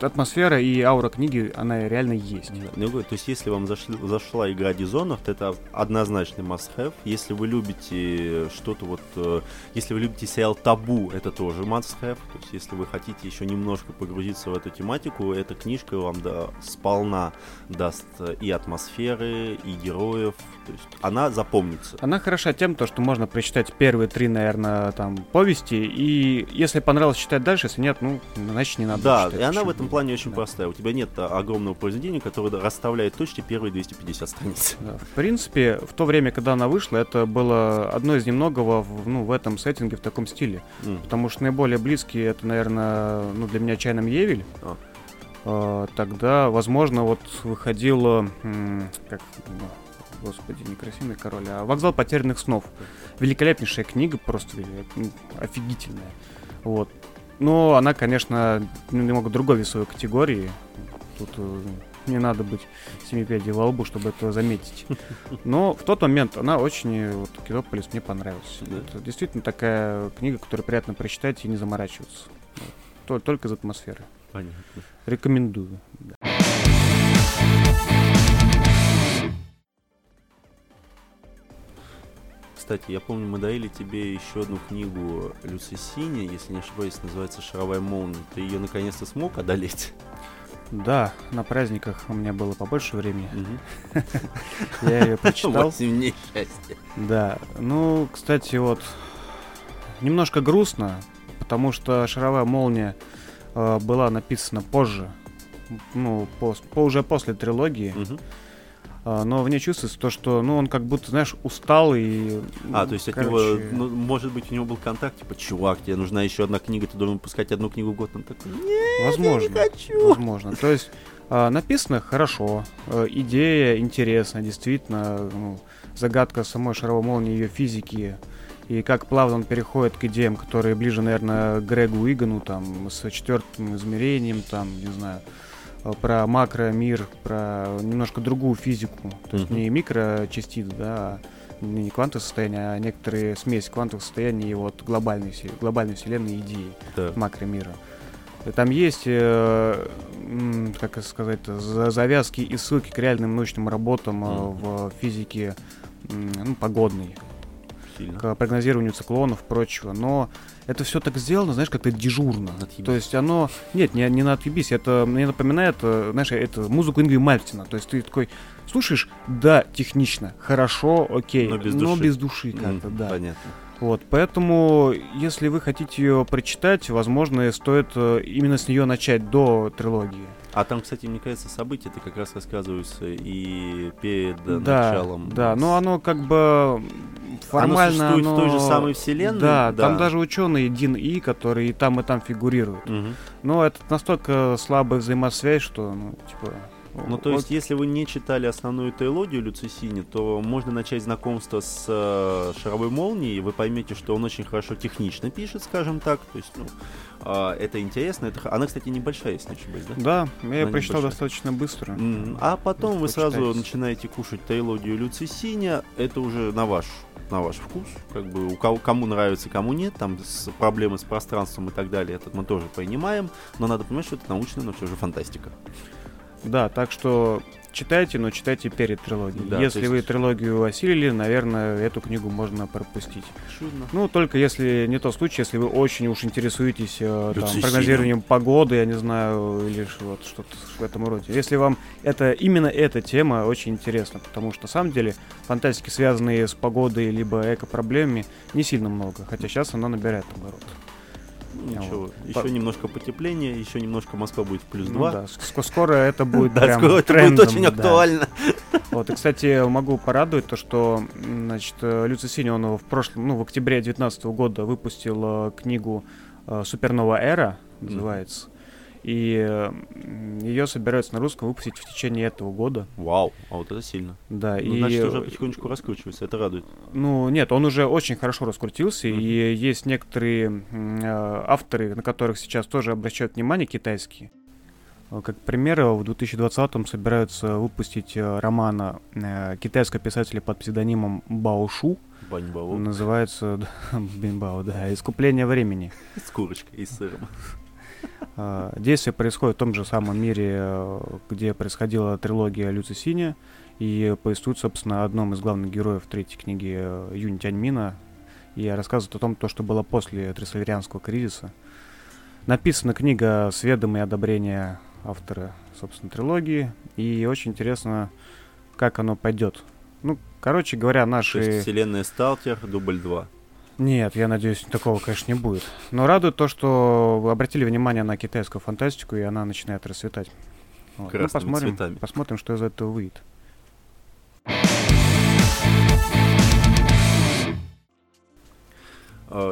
атмосфера и аура книги, она реально есть. Ну, то есть, если вам зашли, зашла игра Dishonored, это однозначный must-have. Если вы любите что-то вот... Э, если вы любите сериал Табу, это тоже must-have. То есть, если вы хотите еще немножко погрузиться в эту тематику, эта книжка вам да, сполна даст и атмосферы, и героев. То есть, она запомнится. Она хороша тем, то, что можно прочитать первые три, наверное, там, повести, и если понравилось читать дальше, если нет, ну, значит, не надо Да, читать, и она в этом плане очень да. простая. У тебя нет огромного произведения, которое расставляет точки первые 250 страниц. Да. В принципе, в то время, когда она вышла, это было одно из немногого в, ну, в этом сеттинге, в таком стиле. Mm. Потому что наиболее близкие это, наверное, ну, для меня Чайном Евель. А. А, тогда, возможно, вот выходило, как, ну, господи, не красивый король, а вокзал потерянных снов. Великолепнейшая книга, просто офигительная. Вот. Но она, конечно, немного другой весовой категории. Тут э, не надо быть семипядей во лбу, чтобы это заметить. Но в тот момент она очень, вот, Кинополис мне понравилась. Да? Это действительно такая книга, которую приятно прочитать и не заморачиваться. Только из атмосферы. Понятно. Рекомендую. Да. Кстати, я помню, мы дарили тебе еще одну книгу Люци Сини, если не ошибаюсь, называется «Шаровая молния». Ты ее наконец-то смог одолеть? Да, на праздниках у меня было побольше времени. Я ее прочитал. Восемь дней счастья. Да, ну, кстати, вот немножко грустно, потому что «Шаровая молния» э, была написана позже, ну, по- уже после трилогии. А, но в ней чувствуется то, что, ну, он как будто, знаешь, устал и... А, то есть от короче, него, ну, может быть, у него был контакт, типа, чувак, тебе нужна еще одна книга, ты должен выпускать одну книгу в год. Он такой, нет, возможно, я не хочу. возможно. То есть а, написано хорошо, э, идея интересна, действительно, ну, загадка самой шаровой молнии, ее физики, и как плавно он переходит к идеям, которые ближе, наверное, к Грегу Игану, там, с четвертым измерением, там, не знаю, про макромир, про немножко другую физику. То есть не микрочастиц, да, а не квантовое состояние, а некоторые смесь квантовых состояний и вот глобальной, глобальной вселенной идеи Да. макромира. Там есть, э, как сказать, за- завязки и ссылки к реальным научным работам э, Мгм. в физике ну, погодной, Сильно. к прогнозированию циклонов и прочего. Но это все так сделано, знаешь, как-то дежурно. Отъебись. То есть оно... Нет, не, не на отъебись, это мне напоминает, э, знаешь, это музыку Ингви Мальтина. То есть ты такой слушаешь, да, технично, хорошо, окей, Но без души. без души Мгм, как-то, да. Понятно. Вот, поэтому, если вы хотите ее прочитать, возможно, стоит э, именно с нее начать до трилогии. А там, кстати, мне кажется, события-то как раз рассказываются и перед э, да, началом. да, но оно как бы формально... существует в той же оно- самой вселенной? Да, Да. там даже ученый Дин И, который и там, и там фигурирует. Мгм. Но это настолько слабая взаимосвязь, что, ну, типа... Ну, то вот- есть, если вы не читали основную трилогию Люцисини, то можно начать знакомство с э, Шаровой Молнией, и вы поймете, что он очень хорошо технично пишет, скажем так. То есть, ну, а, это интересно. Это... Она, кстати, небольшая, если не ошибаюсь, да? Да, я ее Она прочитал небольшая. достаточно быстро. М, А потом вы сразу начинаете кушать трилогию Люцисиня. Это уже на ваш на ваш вкус, как бы у кого кому нравится, кому нет, там с, проблемы с пространством и так далее, это мы тоже понимаем, но надо понимать, что это научная, но все же фантастика. Да, так что читайте, но читайте перед трилогией. Да, если то вы есть- трилогию осилили, наверное, эту книгу можно пропустить. Чудно. Ну, только если не тот случай, если вы очень уж интересуетесь э, там, прогнозированием погоды, я не знаю, или вот что-то в этом роде. Если вам это именно эта тема очень интересна, потому что на самом деле фантастики, связанные с погодой либо эко-проблемами, не сильно много, хотя сейчас она набирает оборот. Ничего, вот. еще По- немножко потепление, еще немножко Москва будет в плюс Ну 2. да, ск- скоро это будет Да, прям скоро это будет трендом, очень да. актуально. Вот, и, кстати, могу порадовать то, что, значит, э, Люци Сини, он в прошлом, ну, в октябре 2019 года выпустил книгу э, «Супернова эра», называется. И ее собираются на русском выпустить в течение этого года. Вау, а вот это сильно. Да, Ну, и, значит, уже потихонечку раскручивается, это радует. ну, нет, он уже очень хорошо раскрутился, Мгм. и есть некоторые э, авторы, на которых сейчас тоже обращают внимание, китайские. Э, Как пример, в 2020-м собираются выпустить э, романа э, китайского писателя под псевдонимом Баошу. Баньбао. Называется Бинбао, да, «Искупление времени». С курочкой и сыром. А, Действие происходит в том же самом мире, э, где происходила трилогия Люци Синя, и повествует, собственно, о одном из главных героев третьей книги э, Юнь Тяньмина, и рассказывает о том, то, что было после Трисолерианского кризиса. Написана книга с ведомой одобрения автора, собственно, трилогии, и очень интересно, как оно пойдет. Ну, короче говоря, То есть наши... вселенная Сталтер, дубль 2. Нет, я надеюсь, такого, конечно, не будет. Но радует то, что вы обратили внимание на китайскую фантастику, и она начинает расцветать. Вот. Ну, посмотрим, цветами. посмотрим, что из этого выйдет.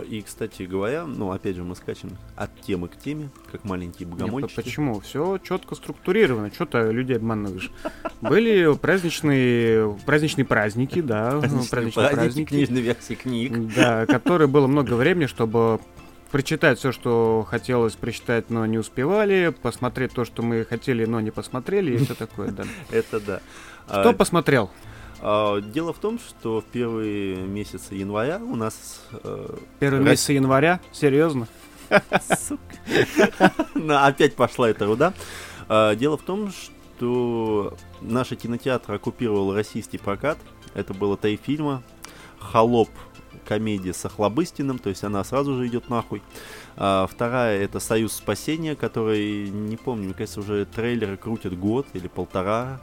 И, кстати говоря, ну, опять же, мы скачем от темы к теме, как маленькие Нет, богомольчики. почему? Все четко структурировано. Что ты людей обманываешь? Были праздничные, праздничные праздники, да, Праздничные праздничные праздники, книжной версии книг. да, которые было много времени, чтобы прочитать все, что хотелось прочитать, но не успевали, посмотреть то, что мы хотели, но не посмотрели, и все такое, да. Это да. Кто А, посмотрел? А, Дело в том, что в первые месяцы января у нас... э, Первый Рас- месяц января? Серьезно? Сука. Опять пошла эта руда. А, Дело в том, что наши кинотеатры оккупировал российский прокат. Это было три фильма. холоп комедия с Охлобыстиным, то есть она сразу же идет нахуй. А, вторая это Союз спасения, который, не помню, мне кажется, уже трейлеры крутят год или полтора.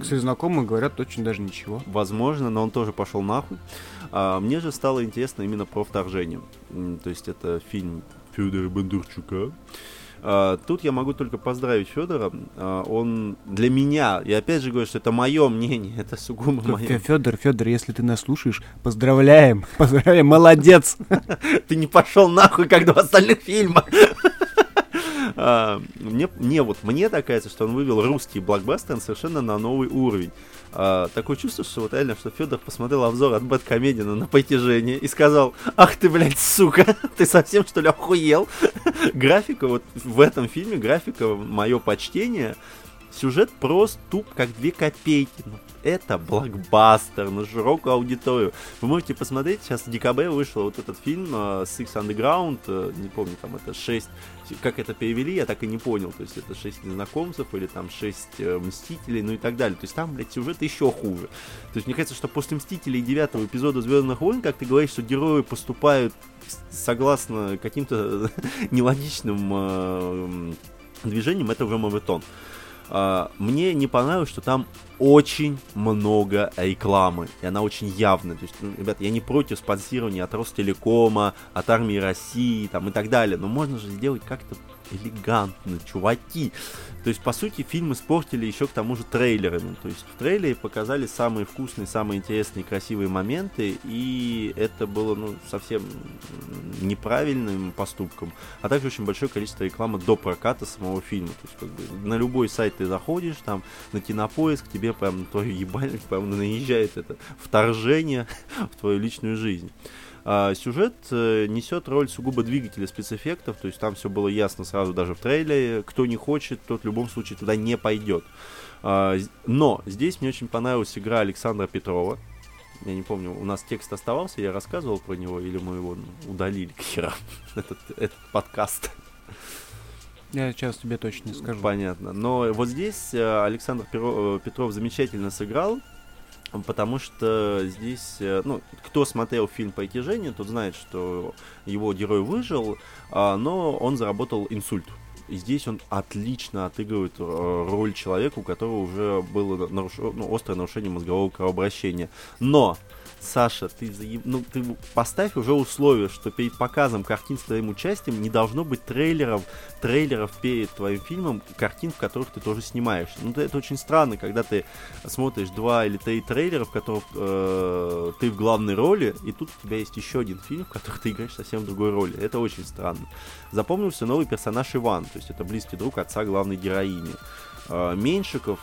Кстати, знакомые говорят очень даже ничего. Возможно, но он тоже пошел нахуй. А, мне же стало интересно именно про вторжение. То есть это фильм Федора Бондарчука. А, тут я могу только поздравить Федора. А, он для меня, и опять же говорю, что это мое мнение, это сугубо мое. Федор, Федор, если ты нас слушаешь, поздравляем, поздравляем, молодец. Ты не пошел нахуй, как два остальных фильма. А, мне, мне вот, мне так кажется, что он вывел русский блокбастер совершенно на новый уровень. А, такое чувство, что вот реально, что Федор посмотрел обзор от Бэткомедина на притяжение и сказал, ах ты, блядь, сука, ты совсем что ли охуел? графика, вот в этом фильме графика, мое почтение, сюжет просто туп, как две копейки. Ну, это блокбастер на широкую аудиторию. Вы можете посмотреть, сейчас в декабре вышел вот этот фильм uh, Six Underground, uh, не помню, там это 6, как это перевели, я так и не понял, то есть это 6 незнакомцев или там 6 uh, Мстителей, ну и так далее. То есть там, блядь, сюжет еще хуже. То есть мне кажется, что после Мстителей девятого эпизода Звездных войн, как ты говоришь, что герои поступают согласно каким-то нелогичным uh, движением, это уже мавитон. Uh, мне не понравилось, что там очень много рекламы, и она очень явная. То есть, ну, ребят, я не против спонсирования от Ростелекома, от армии России там, и так далее, но можно же сделать как-то элегантно, чуваки. То есть, по сути, фильм испортили еще к тому же трейлерами. То есть, в трейлере показали самые вкусные, самые интересные, красивые моменты, и это было, ну, совсем неправильным поступком. А также очень большое количество рекламы до проката самого фильма. То есть, как бы, на любой сайт ты заходишь, там, на кинопоиск, тебе прям на твою ебальник прям наезжает это вторжение в твою личную жизнь. А, сюжет э, несет роль сугубо двигателя спецэффектов, то есть там все было ясно сразу даже в трейлере. Кто не хочет, тот в любом случае туда не пойдет. А, но здесь мне очень понравилась игра Александра Петрова. Я не помню, у нас текст оставался, я рассказывал про него, или мы его удалили к херам, этот, этот подкаст. Я сейчас тебе точно не скажу. Понятно. Но вот здесь э, Александр э, Петров замечательно сыграл потому что здесь, э, ну, кто смотрел фильм «Притяжение», тот знает, что его герой выжил, а, но он заработал инсульт. И здесь он отлично отыгрывает э, роль человека, у которого уже было наруш... ну, острое нарушение мозгового кровообращения. Но Саша, ты, заеб... ну, ты поставь уже условие, что перед показом картин с твоим участием не должно быть трейлеров, трейлеров перед твоим фильмом, картин, в которых ты тоже снимаешь. Ну, это очень странно, когда ты смотришь два или три трейлера, в которых э, ты в главной роли, и тут у тебя есть еще один фильм, в котором ты играешь совсем другой роли. Это очень странно. Запомнился новый персонаж Иван, то есть это близкий друг отца главной героини. Э, Меньшиков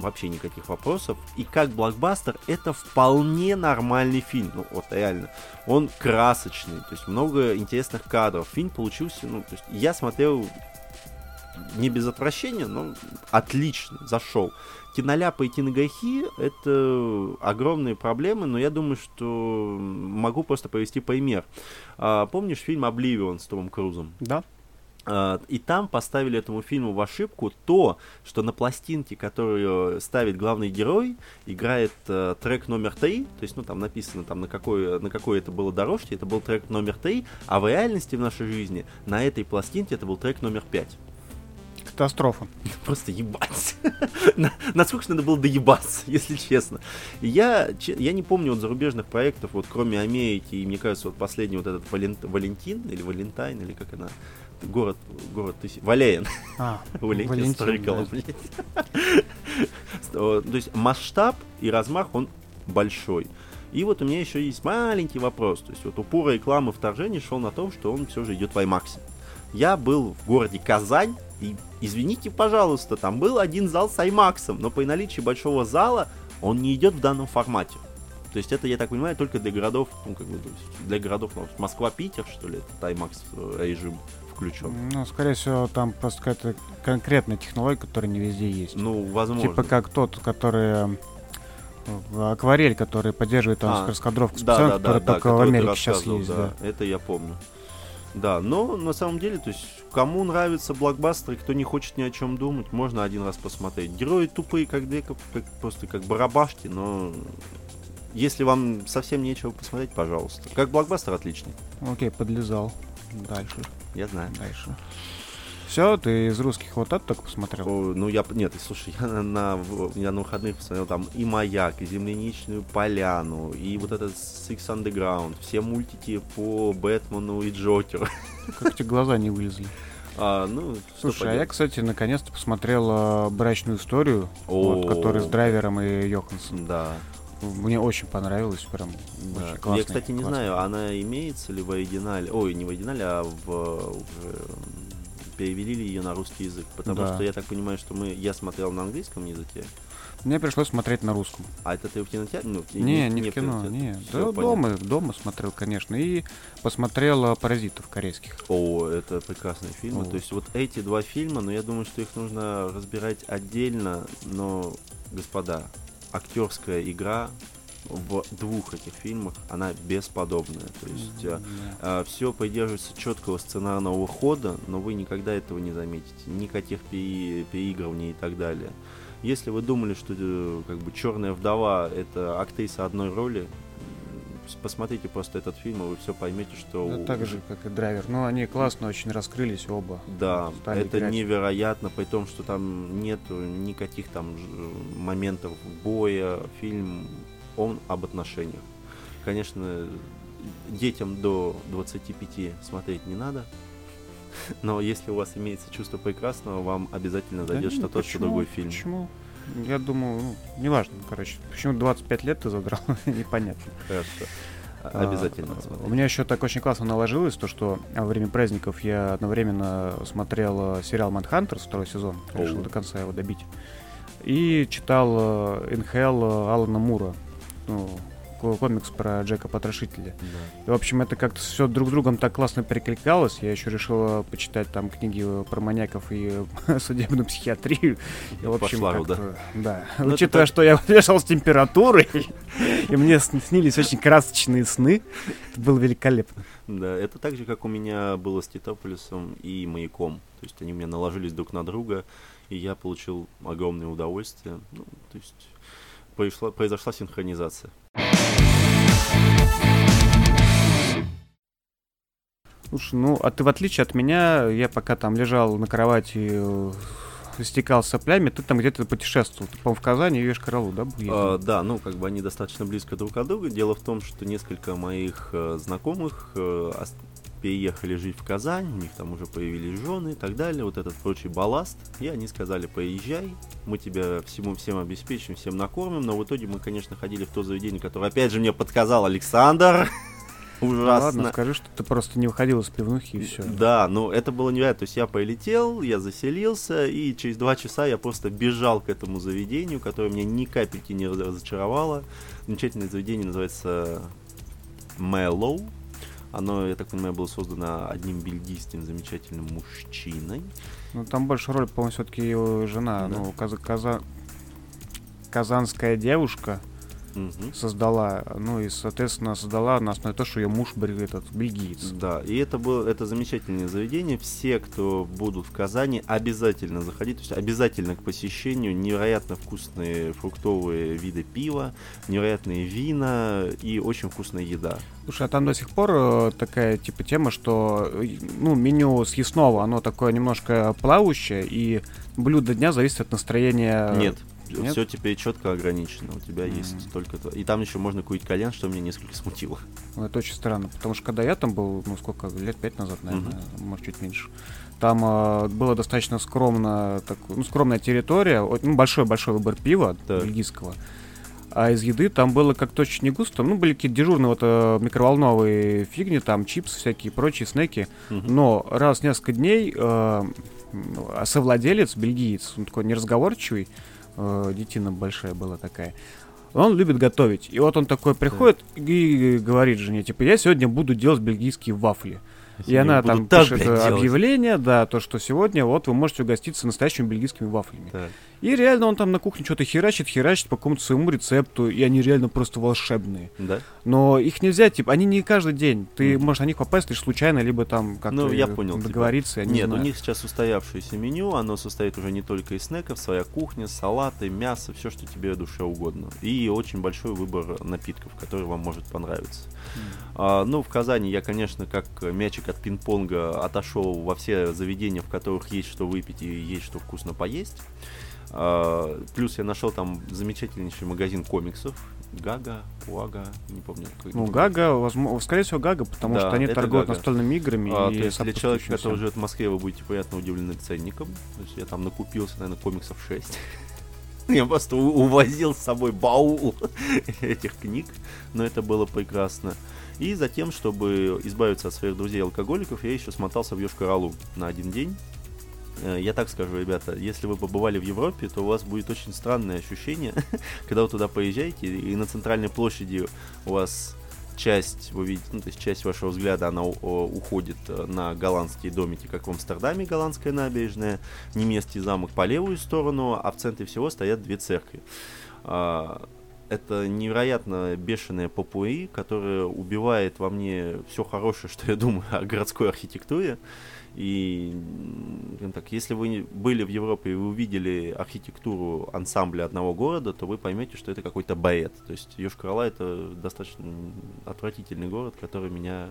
вообще никаких вопросов. И как блокбастер это вполне нормальный фильм. Ну, вот реально. Он красочный, то есть много интересных кадров. Фильм получился, ну, то есть я смотрел не без отвращения, но отлично, зашел. Киноляпы и киногахи — это огромные проблемы, но я думаю, что могу просто привести пример. А, помнишь фильм «Обливион» с Томом Крузом? Да. А, и там поставили этому фильму в ошибку то, что на пластинке, которую ставит главный герой, играет э, трек номер три, то есть, ну, там написано, там, на какой, на какой это было дорожке, это был трек номер три, а в реальности в нашей жизни на этой пластинке это был трек номер пять. Катастрофа. Просто ебать. Насколько надо было доебаться, если честно. Я, я не помню вот зарубежных проектов, вот кроме Америки, и мне кажется, вот последний вот этот Валентин, или Валентайн, или как она, город, город тысяч... Валеин. А, Валентин Стрыкало, То есть масштаб и размах, он большой. И вот у меня еще есть маленький вопрос. То есть вот упор рекламы вторжения шел на том, что он все же идет в IMAX. Я был в городе Казань, и извините, пожалуйста, там был один зал с IMAX, но при наличии большого зала он не идет в данном формате. То есть это, я так понимаю, только для городов, ну, как бы, для городов, ну, Москва-Питер, что ли, это IMAX э, режим включен. Ну, скорее всего, там просто какая-то конкретная технология, которая не везде есть. Ну, возможно. Типа как тот, который э, акварель, который поддерживает там а, раскадровку специально, да, да, который да, только да, в Америке сейчас есть. Да. да, это я помню. Да, но на самом деле, то есть, кому нравятся блокбастеры, кто не хочет ни о чем думать, можно один раз посмотреть. Герои тупые, как две, как, просто как барабашки, но если вам совсем нечего посмотреть, пожалуйста. Как блокбастер отличный. Окей, подлезал. Дальше. Я знаю. Дальше. Все, ты из русских вот это только посмотрел? О, ну я, нет, слушай, я на, на, я на выходных посмотрел там и Маяк, и Земляничную поляну, и вот этот Six Underground, все мультики по Бэтмену и Джокеру. Как тебе глаза не вылезли? А, ну, Слушай, а я, кстати, наконец-то посмотрел э, брачную историю, вот, О. который с драйвером и Йоханссон. Да. Мне очень понравилось, прям да. очень классно. Я, кстати, не знаю, она имеется ли в оригинале, ой, не в оригинале, а в перевели ли ее на русский язык, потому Да. что я так понимаю, что мы, я смотрел на английском языке, Мне пришлось смотреть на русском. а это ты в кинотеатре? Ну, в- Не, не, в в кино, кинотеатре. не. Всё, Да, понятно. дома, дома смотрел, конечно. И посмотрел э, «Паразитов» корейских. О, это прекрасные фильмы. О. То есть вот эти два фильма, но я думаю, что их нужно разбирать отдельно, но, господа, актерская игра в двух этих фильмах, она бесподобная. То есть Да. все придерживается четкого сценарного хода, но вы никогда этого не заметите. Никаких пере- переигрываний и так далее. Если вы думали, что э, как бы Черная вдова это актриса одной роли, посмотрите просто этот фильм, и вы все поймете, что Да, у- так же, как и драйвер. Но они классно очень раскрылись оба. Да, стали это играть. невероятно, при том, что там нет никаких там ж- моментов боя. Фильм, он об отношениях. Конечно, детям до 25 смотреть не надо. Но если у вас имеется чувство прекрасного, вам обязательно Да зайдет не, что тот, что другой фильм. Почему? Я думаю, ну, неважно, короче. Почему 25 лет ты задрал, непонятно. Хорошо. А, Обязательно У смотреть. меня еще так очень классно наложилось, то что во время праздников я одновременно смотрел э, сериал Манхантерс второй сезон, решил до конца его добить. И читал Инхел Алана Мура, ну, ко- комикс про Джека Потрошителя. Да. И, в общем, это как-то все друг с другом так классно перекликалось. Я еще решил почитать там книги э, про маньяков и э, судебную психиатрию. И, в общем, Пошла как-то, да. Ну, Учитывая, так- что я лежал с температурой, и мне сн- снились очень красочные сны, это было великолепно. Да, это так же, как у меня было с Титополисом и Маяком. То есть они у меня наложились друг на друга, и я получил огромное удовольствие. Ну, то есть произошла, произошла синхронизация. Слушай, ну, а ты в отличие от меня, я пока там лежал на кровати, э, истекал соплями, ты там где-то путешествовал. Ты, по-моему, в Казани и Ешкаралу, да, был? А, да, ну, как бы они достаточно близко друг от друга. Дело в том, что несколько моих э, знакомых э, переехали жить в Казань, у них там уже появились жены и так далее, вот этот прочий балласт. И они сказали, поезжай, мы тебя всему всем обеспечим, всем накормим. Но в итоге мы, конечно, ходили в то заведение, которое, опять же, мне подсказал Александр. Ну, Ужасно. Ладно, скажи, что ты просто не выходил из пивнухи и все. Да, но это было невероятно. То есть я полетел, я заселился, и через два часа я просто бежал к этому заведению, которое меня ни капельки не раз- разочаровало. Замечательное заведение называется Mellow. Оно, я так понимаю, было создано одним бельгийским замечательным мужчиной. Ну, там больше роль, по-моему, все-таки его жена, Да. ну, каза- каза- казанская девушка Мгм. создала, ну, и, соответственно, создала на основе того, что ее муж этот бельгиец. Да, и это было это замечательное заведение. Все, кто будут в Казани, обязательно заходить, то есть обязательно к посещению. Невероятно вкусные фруктовые виды пива, невероятные вина и очень вкусная еда. Слушай, а там до сих пор э, такая, типа, тема, что, э, ну, меню съестного, оно такое немножко плавающее, и блюдо дня зависит от настроения... Нет. Нет? Все теперь четко ограничено. У тебя М. есть только то. И там еще можно курить кальян, что меня несколько смутило. Ну, Это очень странно, потому что когда я там был, ну сколько, лет пять назад, наверное, может чуть меньше, там э, было достаточно скромно, так, ну скромная территория, ну большой-большой выбор пива Так. бельгийского, а из еды там было как-то очень не густо, ну были какие-то дежурные вот э, микроволновые фигни, там чипсы всякие, прочие снеки, Мгм. но раз в несколько дней э, м, а совладелец, бельгиец, он такой неразговорчивый, э, детина большая была такая, он любит готовить. И вот он такой приходит и говорит жене, типа, я сегодня буду делать бельгийские вафли. И Я она буду там так, пишет блядь, э, делать. объявление, да, то, что сегодня вот вы можете угоститься настоящими бельгийскими вафлями. Так. И реально он там на кухне что-то херачит, херачит по какому-то своему рецепту, и они реально просто волшебные. Да? Но их нельзя, типа, они не каждый день. Ты Мгм. можешь на них попасть лишь случайно, либо там как-то Ну, я понял, типа, договориться, я не Нет, знаю. у них сейчас устоявшееся меню, оно состоит уже не только из снеков, своя кухня, салаты, мясо, все, что тебе душе угодно. И очень большой выбор напитков, который вам может понравиться. А, ну, в Казани я, конечно, как мячик от пинг-понга отошел во все заведения, в которых есть что выпить и есть что вкусно поесть. А, плюс я нашел там замечательнейший магазин комиксов. Гага, Уага, не помню. как- Ну, Гага, возможно, скорее всего, Гага, потому Да, что они торгуют Гага. настольными играми А, и то есть для человека, который живет в Москве, вы будете приятно удивлены ценником. То есть я там накупился, наверное, комиксов 6. Я просто увозил с собой баул этих книг, но это было прекрасно. И затем, чтобы избавиться от своих друзей-алкоголиков, я еще смотался в Йошкар-Олу на один день. Э, Я так скажу, ребята, если вы побывали в Европе, то у вас будет очень странное ощущение, когда вы туда поезжаете, и на центральной площади у вас часть, вы видите, ну, то есть часть вашего взгляда, она уходит э, на голландские домики, как в Амстердаме голландская набережная, немецкий замок по левую сторону, а в центре всего стоят две церкви. А, Это невероятно бешеная попуи, которая убивает во мне все хорошее, что я думаю о городской архитектуре. И так, если вы были в Европе и вы увидели архитектуру ансамбля одного города, то вы поймете, что это какой-то баэт. То есть Йошкар-Ола это достаточно отвратительный город, который меня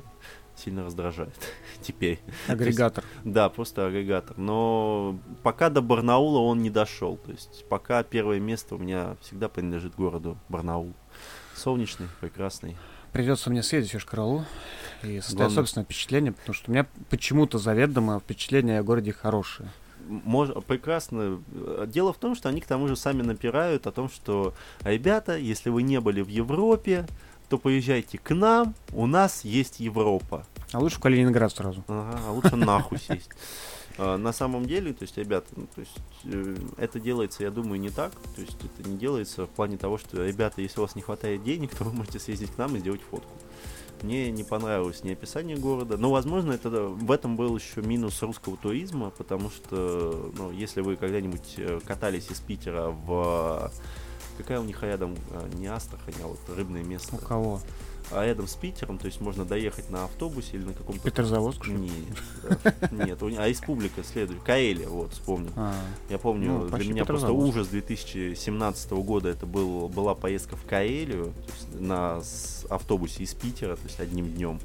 сильно раздражает теперь. Агрегатор. Да, просто агрегатор. Но пока до Барнаула он не дошел. То есть пока первое место у меня всегда принадлежит городу Барнаул. Солнечный, прекрасный. Придется мне съездить в Йошкар-Олу и составить Главное- собственное впечатление, потому что у меня почему-то заведомо впечатление о городе хорошее. Мож- прекрасно. Дело в том, что они к тому же сами напирают о том, что ребята, если вы не были в Европе, то поезжайте к нам, у нас есть Европа. А лучше в Калининград сразу. Ага, а лучше нахуй сесть. А, На самом деле, то есть, ребята, ну, то есть, э, это делается, я думаю, не так. То есть, это не делается в плане того, что, ребята, если у вас не хватает денег, то вы можете съездить к нам и сделать фотку. Мне не понравилось ни описание города, но, возможно, это в этом был еще минус русского туризма, потому что, ну, если вы когда-нибудь э, катались из Питера в какая у них рядом э, не Астрахань, а вот рыбное место, У кого? А рядом с Питером, то есть можно доехать на автобусе или на каком-то Петрозаводск, нет, да. нет, а республика следует. Каэля, вот, вспомнил. А, Я помню, Ну, для меня просто ужас 2017 года это был, была поездка в есть на автобусе из Питера, то есть одним днем.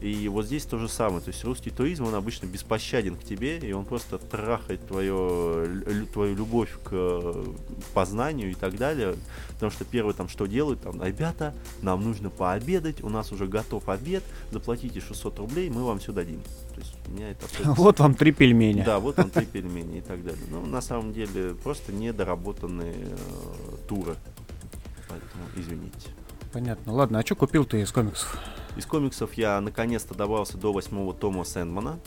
И вот здесь то же самое. То есть русский туризм, он обычно беспощаден к тебе, и он просто трахает твое, лю- твою любовь к э, познанию и так далее. Потому что первое там что делают, там, ребята, нам нужно пообедать, у нас уже готов обед, заплатите 600 рублей, мы вам все дадим. То есть меня это абсолютно Вот вам три пельменя. да, вот он три пельмени и так далее. Ну, на самом деле, просто недоработанные э, туры. Поэтому извините. Понятно. Ладно, а что купил ты из комиксов? Из комиксов я наконец-то добрался до восьмого тома Сэндмана.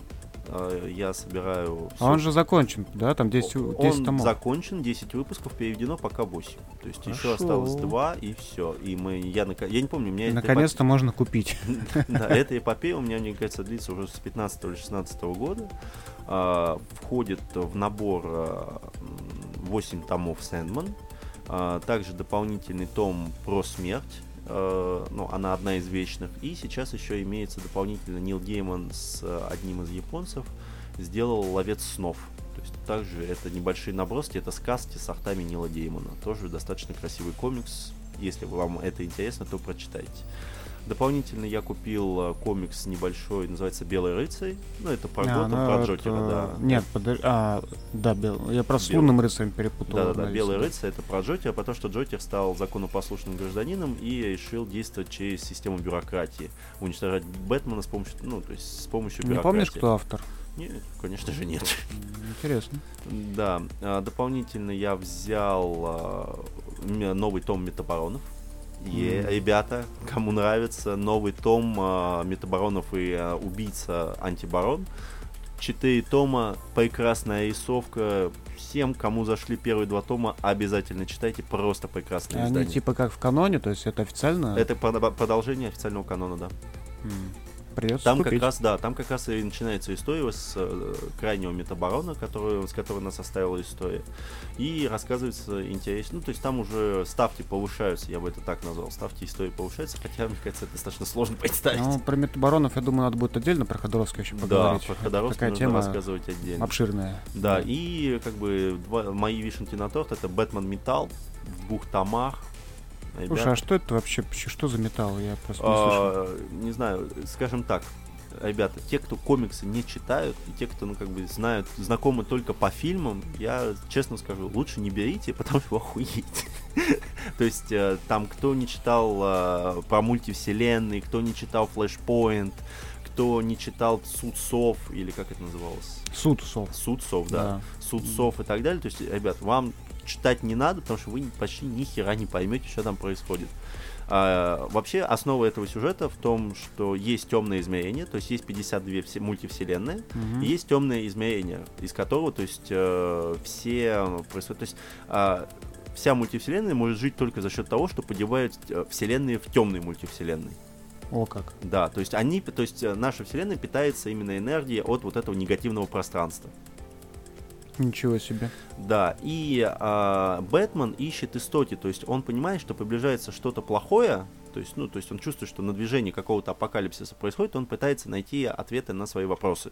Э, Я собираю... А он же закончен, да? Там 10, у- 10 Он томов. закончен, 10 выпусков, переведено пока 8. То есть еще Хорошо. осталось 2 и все. И мы, я, я не помню, у меня Наконец-то можно купить. Да, эта эпопея у меня, мне кажется, длится уже с 15 или 16 года. А, Входит в набор а, м, 8 томов Сэндман. А, Также дополнительный том про смерть. А, Ну, она одна из вечных. И сейчас еще имеется дополнительно Нил Гейман с а, одним из японцев сделал «Ловец снов». То есть также это небольшие наброски, это сказки с артами Нила Геймана. Тоже достаточно красивый комикс. Если вам это интересно, то прочитайте. Дополнительно я купил э, комикс небольшой, называется «Белый рыцарь». Ну, это про А, Готэм, ну, про это- Джокера, да. Нет, подожди. А, да, бел... я просто с лунным рыцарем перепутал. Да-да-да, «Белый рыцарь» — это про Джокера, потому что Джокер стал законопослушным гражданином и решил действовать через систему бюрократии. Уничтожать Бэтмена с помощью, ну, то есть с помощью Не бюрократии. помнишь, кто автор? Нет, конечно же нет. Интересно. Да, а, дополнительно я взял а, новый том Метабаронов. Е, Мгм. ребята, кому нравится новый том а, Метабаронов и а, Убийца Антибарон. Четыре тома, прекрасная рисовка. Всем, кому зашли первые два тома, обязательно читайте, просто прекрасное Они издание. типа как в каноне, то есть это официально? Это продо- продолжение официального канона, да. М. Придется Там купить. как раз, да, там как раз и начинается история с э, крайнего метабарона, который, с которого нас составила история. И рассказывается интересно. Ну, то есть там уже ставки повышаются, я бы это так назвал. Ставки истории повышаются, хотя, мне кажется, это достаточно сложно представить. Ну, про метабаронов, я думаю, надо будет отдельно про Ходоровского еще да, поговорить. про Это Ходоровского нужно тема рассказывать отдельно. обширная. Да, и как бы два- мои вишенки на торт это Бэтмен Металл в двух томах. Слушай, Ребята, а что это вообще? Что за металл? Я просто не слышал. а, не знаю, скажем так, ребята, те, кто комиксы не читают, и те, кто, ну, как бы, знают, знакомы только по фильмам, я честно скажу, лучше не берите, потому что вы охуеете. То есть, э, там, кто не читал э, про мультивселенные, кто не читал Flashpoint, кто не читал Суд Сов, или как это называлось? Суд сов. Суд Сов, да. Да. Суд Сов и так далее. То есть, ребят, вам читать не надо, потому что вы почти ни хера не поймете, что там происходит. А, вообще, основа этого сюжета в том, что есть темное измерение, то есть есть 52 все мультивселенные, Мгм. и есть темное измерение, из которого, то есть, э, все происходят, то есть, а, вся мультивселенная может жить только за счет того, что подевают э, вселенные в темные мультивселенные. О как. Да, то есть они, то есть э, наша вселенная питается именно энергией от вот этого негативного пространства. Ничего себе. Да, и а, Бэтмен ищет истоки, то есть он понимает, что приближается что-то плохое, то есть, ну, то есть он чувствует, что на движении какого-то апокалипсиса происходит, он пытается найти ответы на свои вопросы.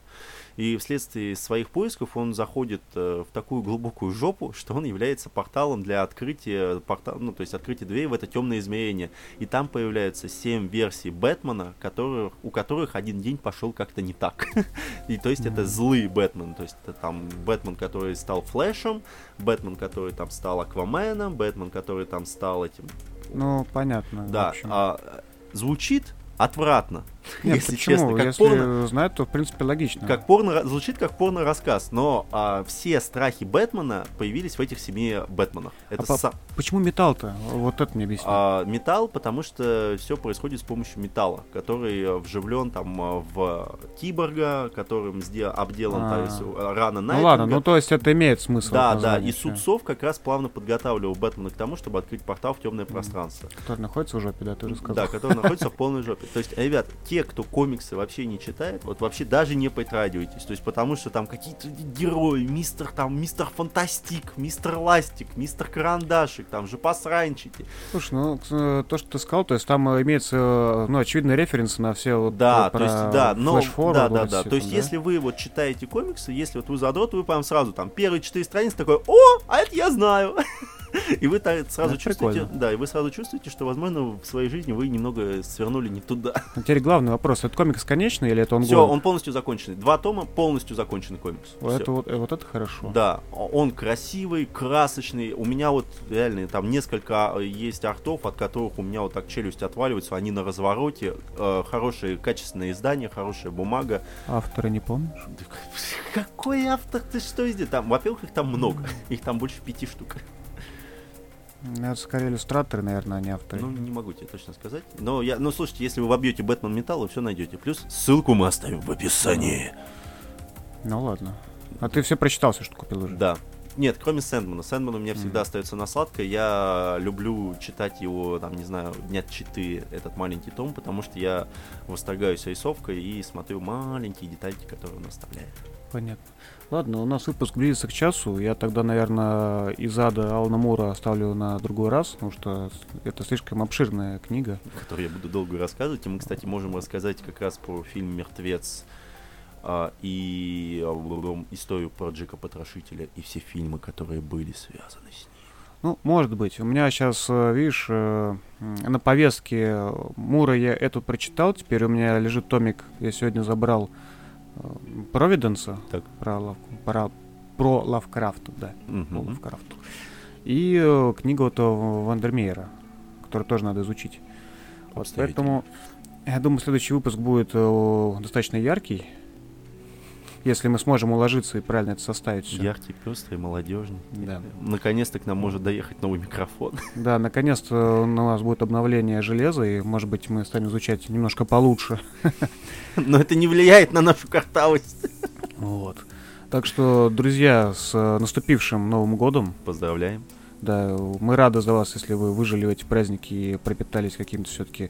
И вследствие своих поисков он заходит э, в такую глубокую жопу, что он является порталом для открытия, портал, ну, то есть открытия двери в это темное измерение. И там появляются семь версий Бэтмена, которых, у которых один день пошел как-то не так. И то есть это злые Бэтмен, то есть это там Бэтмен, который стал Флэшем, Бэтмен, который там стал Акваменом, Бэтмен, который там стал этим. Ну, понятно. Да, а, э, звучит отвратно, Нет, если почему? честно, как Если порно. знают, то, в принципе, логично. Как порно, звучит как порно-рассказ, но а, все страхи Бэтмена появились в этих семи Бэтменах. Это А по- са- Почему металл-то? Вот это мне объясни. а, металл, потому что все происходит с помощью металла, который э, вживлен там э, в киборга, которым сде- обделан А. то есть, э, рана ну Найтвинга. ладно, ну то есть это имеет смысл. Да, да, и. Судцов как раз плавно подготавливал Бэтмена к тому, чтобы открыть портал в темное пространство. Который находится в жопе, да, ты уже сказал. Да, который находится в полной жопе. То есть, ребят, те, кто комиксы вообще не читает, вот вообще даже не притрагивайтесь. То есть, потому что там какие-то герои, мистер там, мистер Фантастик, мистер Ластик, мистер Карандашик, там же посранчики. Слушай, ну э, то, что ты сказал, то есть там э, имеется, э, ну, очевидные референсы на все вот Да, э, то про есть, да, но, да, да, да. То есть, там, если вы вот читаете комиксы, если вот вы задрот, вы прям сразу там первые четыре страницы такой, о, а это я знаю. И вы сразу чувствуете, да, и вы сразу чувствуете, что, возможно, в своей жизни вы немного свернули не туда. А Теперь главный вопрос, это комикс конечный или это он Все, он полностью законченный. Два тома полностью законченный комикс. Это вот, э, вот это хорошо. Да, он красивый, красочный. У меня вот реально там несколько а, есть артов, от которых у меня вот так челюсть отваливается. Они на развороте. Э, хорошее качественное издание, хорошая бумага. Авторы не помнишь? Какой автор? Ты что здесь? Там, во-первых, их там много. Их там больше пяти штук. Ну, Это скорее иллюстраторы, наверное, а не авторы. Ну, не могу тебе точно сказать. Но я, ну слушайте, если вы вобьете Бэтмен Металл, вы все найдете. Плюс ссылку мы оставим в описании. Ну ладно. А ты все прочитал, все, что купил уже? Да. Нет, кроме Сэндмана. Сэндман у меня всегда Мгм. остается на сладкое. Я люблю читать его, там, не знаю, дня 4, этот маленький том, потому что я восторгаюсь рисовкой и смотрю маленькие детальки, которые он оставляет. Понятно. Ладно, у нас выпуск близится к часу. Я тогда, наверное, из ада Алана Мура оставлю на другой раз, потому что это слишком обширная книга. Который я буду долго рассказывать. И мы, кстати, можем рассказать как раз про фильм «Мертвец» а, и а, историю про Джека Потрошителя и все фильмы, которые были связаны с ним. Ну, может быть. У меня сейчас, видишь, э, на повестке Мура я эту прочитал. Теперь у меня лежит томик, я сегодня забрал э, Провиденса Так. про, Лав- про, про Лавкрафт, да, по Мгм. Лавкрафту. И э, книгу вот э, Вандермеера, которую тоже надо изучить. Вот, поэтому я думаю, следующий выпуск будет э, достаточно яркий. Если мы сможем уложиться и правильно это составить все. Яркий, пестрый, молодежный. Да. Наконец-то к нам может доехать новый микрофон. Да, наконец-то у нас будет обновление железа, и, может быть, мы станем изучать немножко получше. Но это не влияет на нашу картавость. Вот. Так что, друзья, с э, наступившим Новым годом. Поздравляем. Да, мы рады за вас, если вы выжили в эти праздники и пропитались каким-то все-таки э,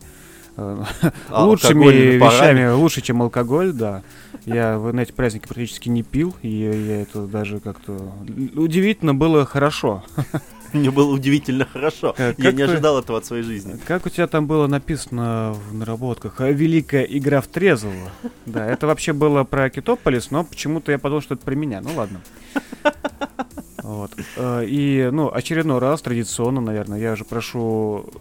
А, лучшими парами. вещами, лучше, чем алкоголь, да. Я в- на эти праздники практически не пил, и я это даже как-то... Удивительно было хорошо. Мне было удивительно хорошо. Как- Я не ожидал этого от своей жизни. Как у тебя там было написано в наработках? «А, Великая игра в трезвого. Да, это вообще было про Китополис, но почему-то я подумал, что это про меня. Ну ладно. Вот. Э, И, ну, очередной раз, традиционно, наверное, я уже прошу э,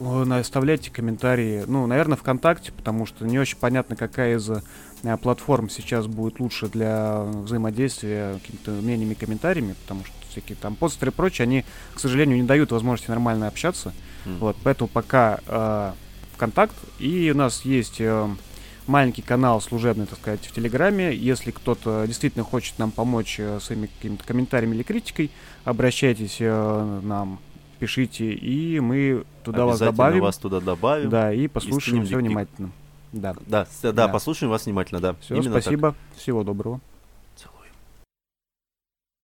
оставляйте комментарии, ну, наверное, ВКонтакте, потому что не очень понятно, какая из э, платформ сейчас будет лучше для взаимодействия какими-то мнениями, комментариями, потому что всякие там постеры и прочее, они, к сожалению, не дают возможности нормально общаться. М. Вот, поэтому пока э, ВКонтакт. И у нас есть э, маленький канал служебный, так сказать, в Телеграме. Если кто-то действительно хочет нам помочь э, своими какими-то комментариями или критикой, обращайтесь э, нам, пишите, и мы туда вас добавим. вас туда добавим. Да, и послушаем скинем все внимательно. Да. Да, да, Да. послушаем вас внимательно, да. Все, Именно так. спасибо. Всего доброго.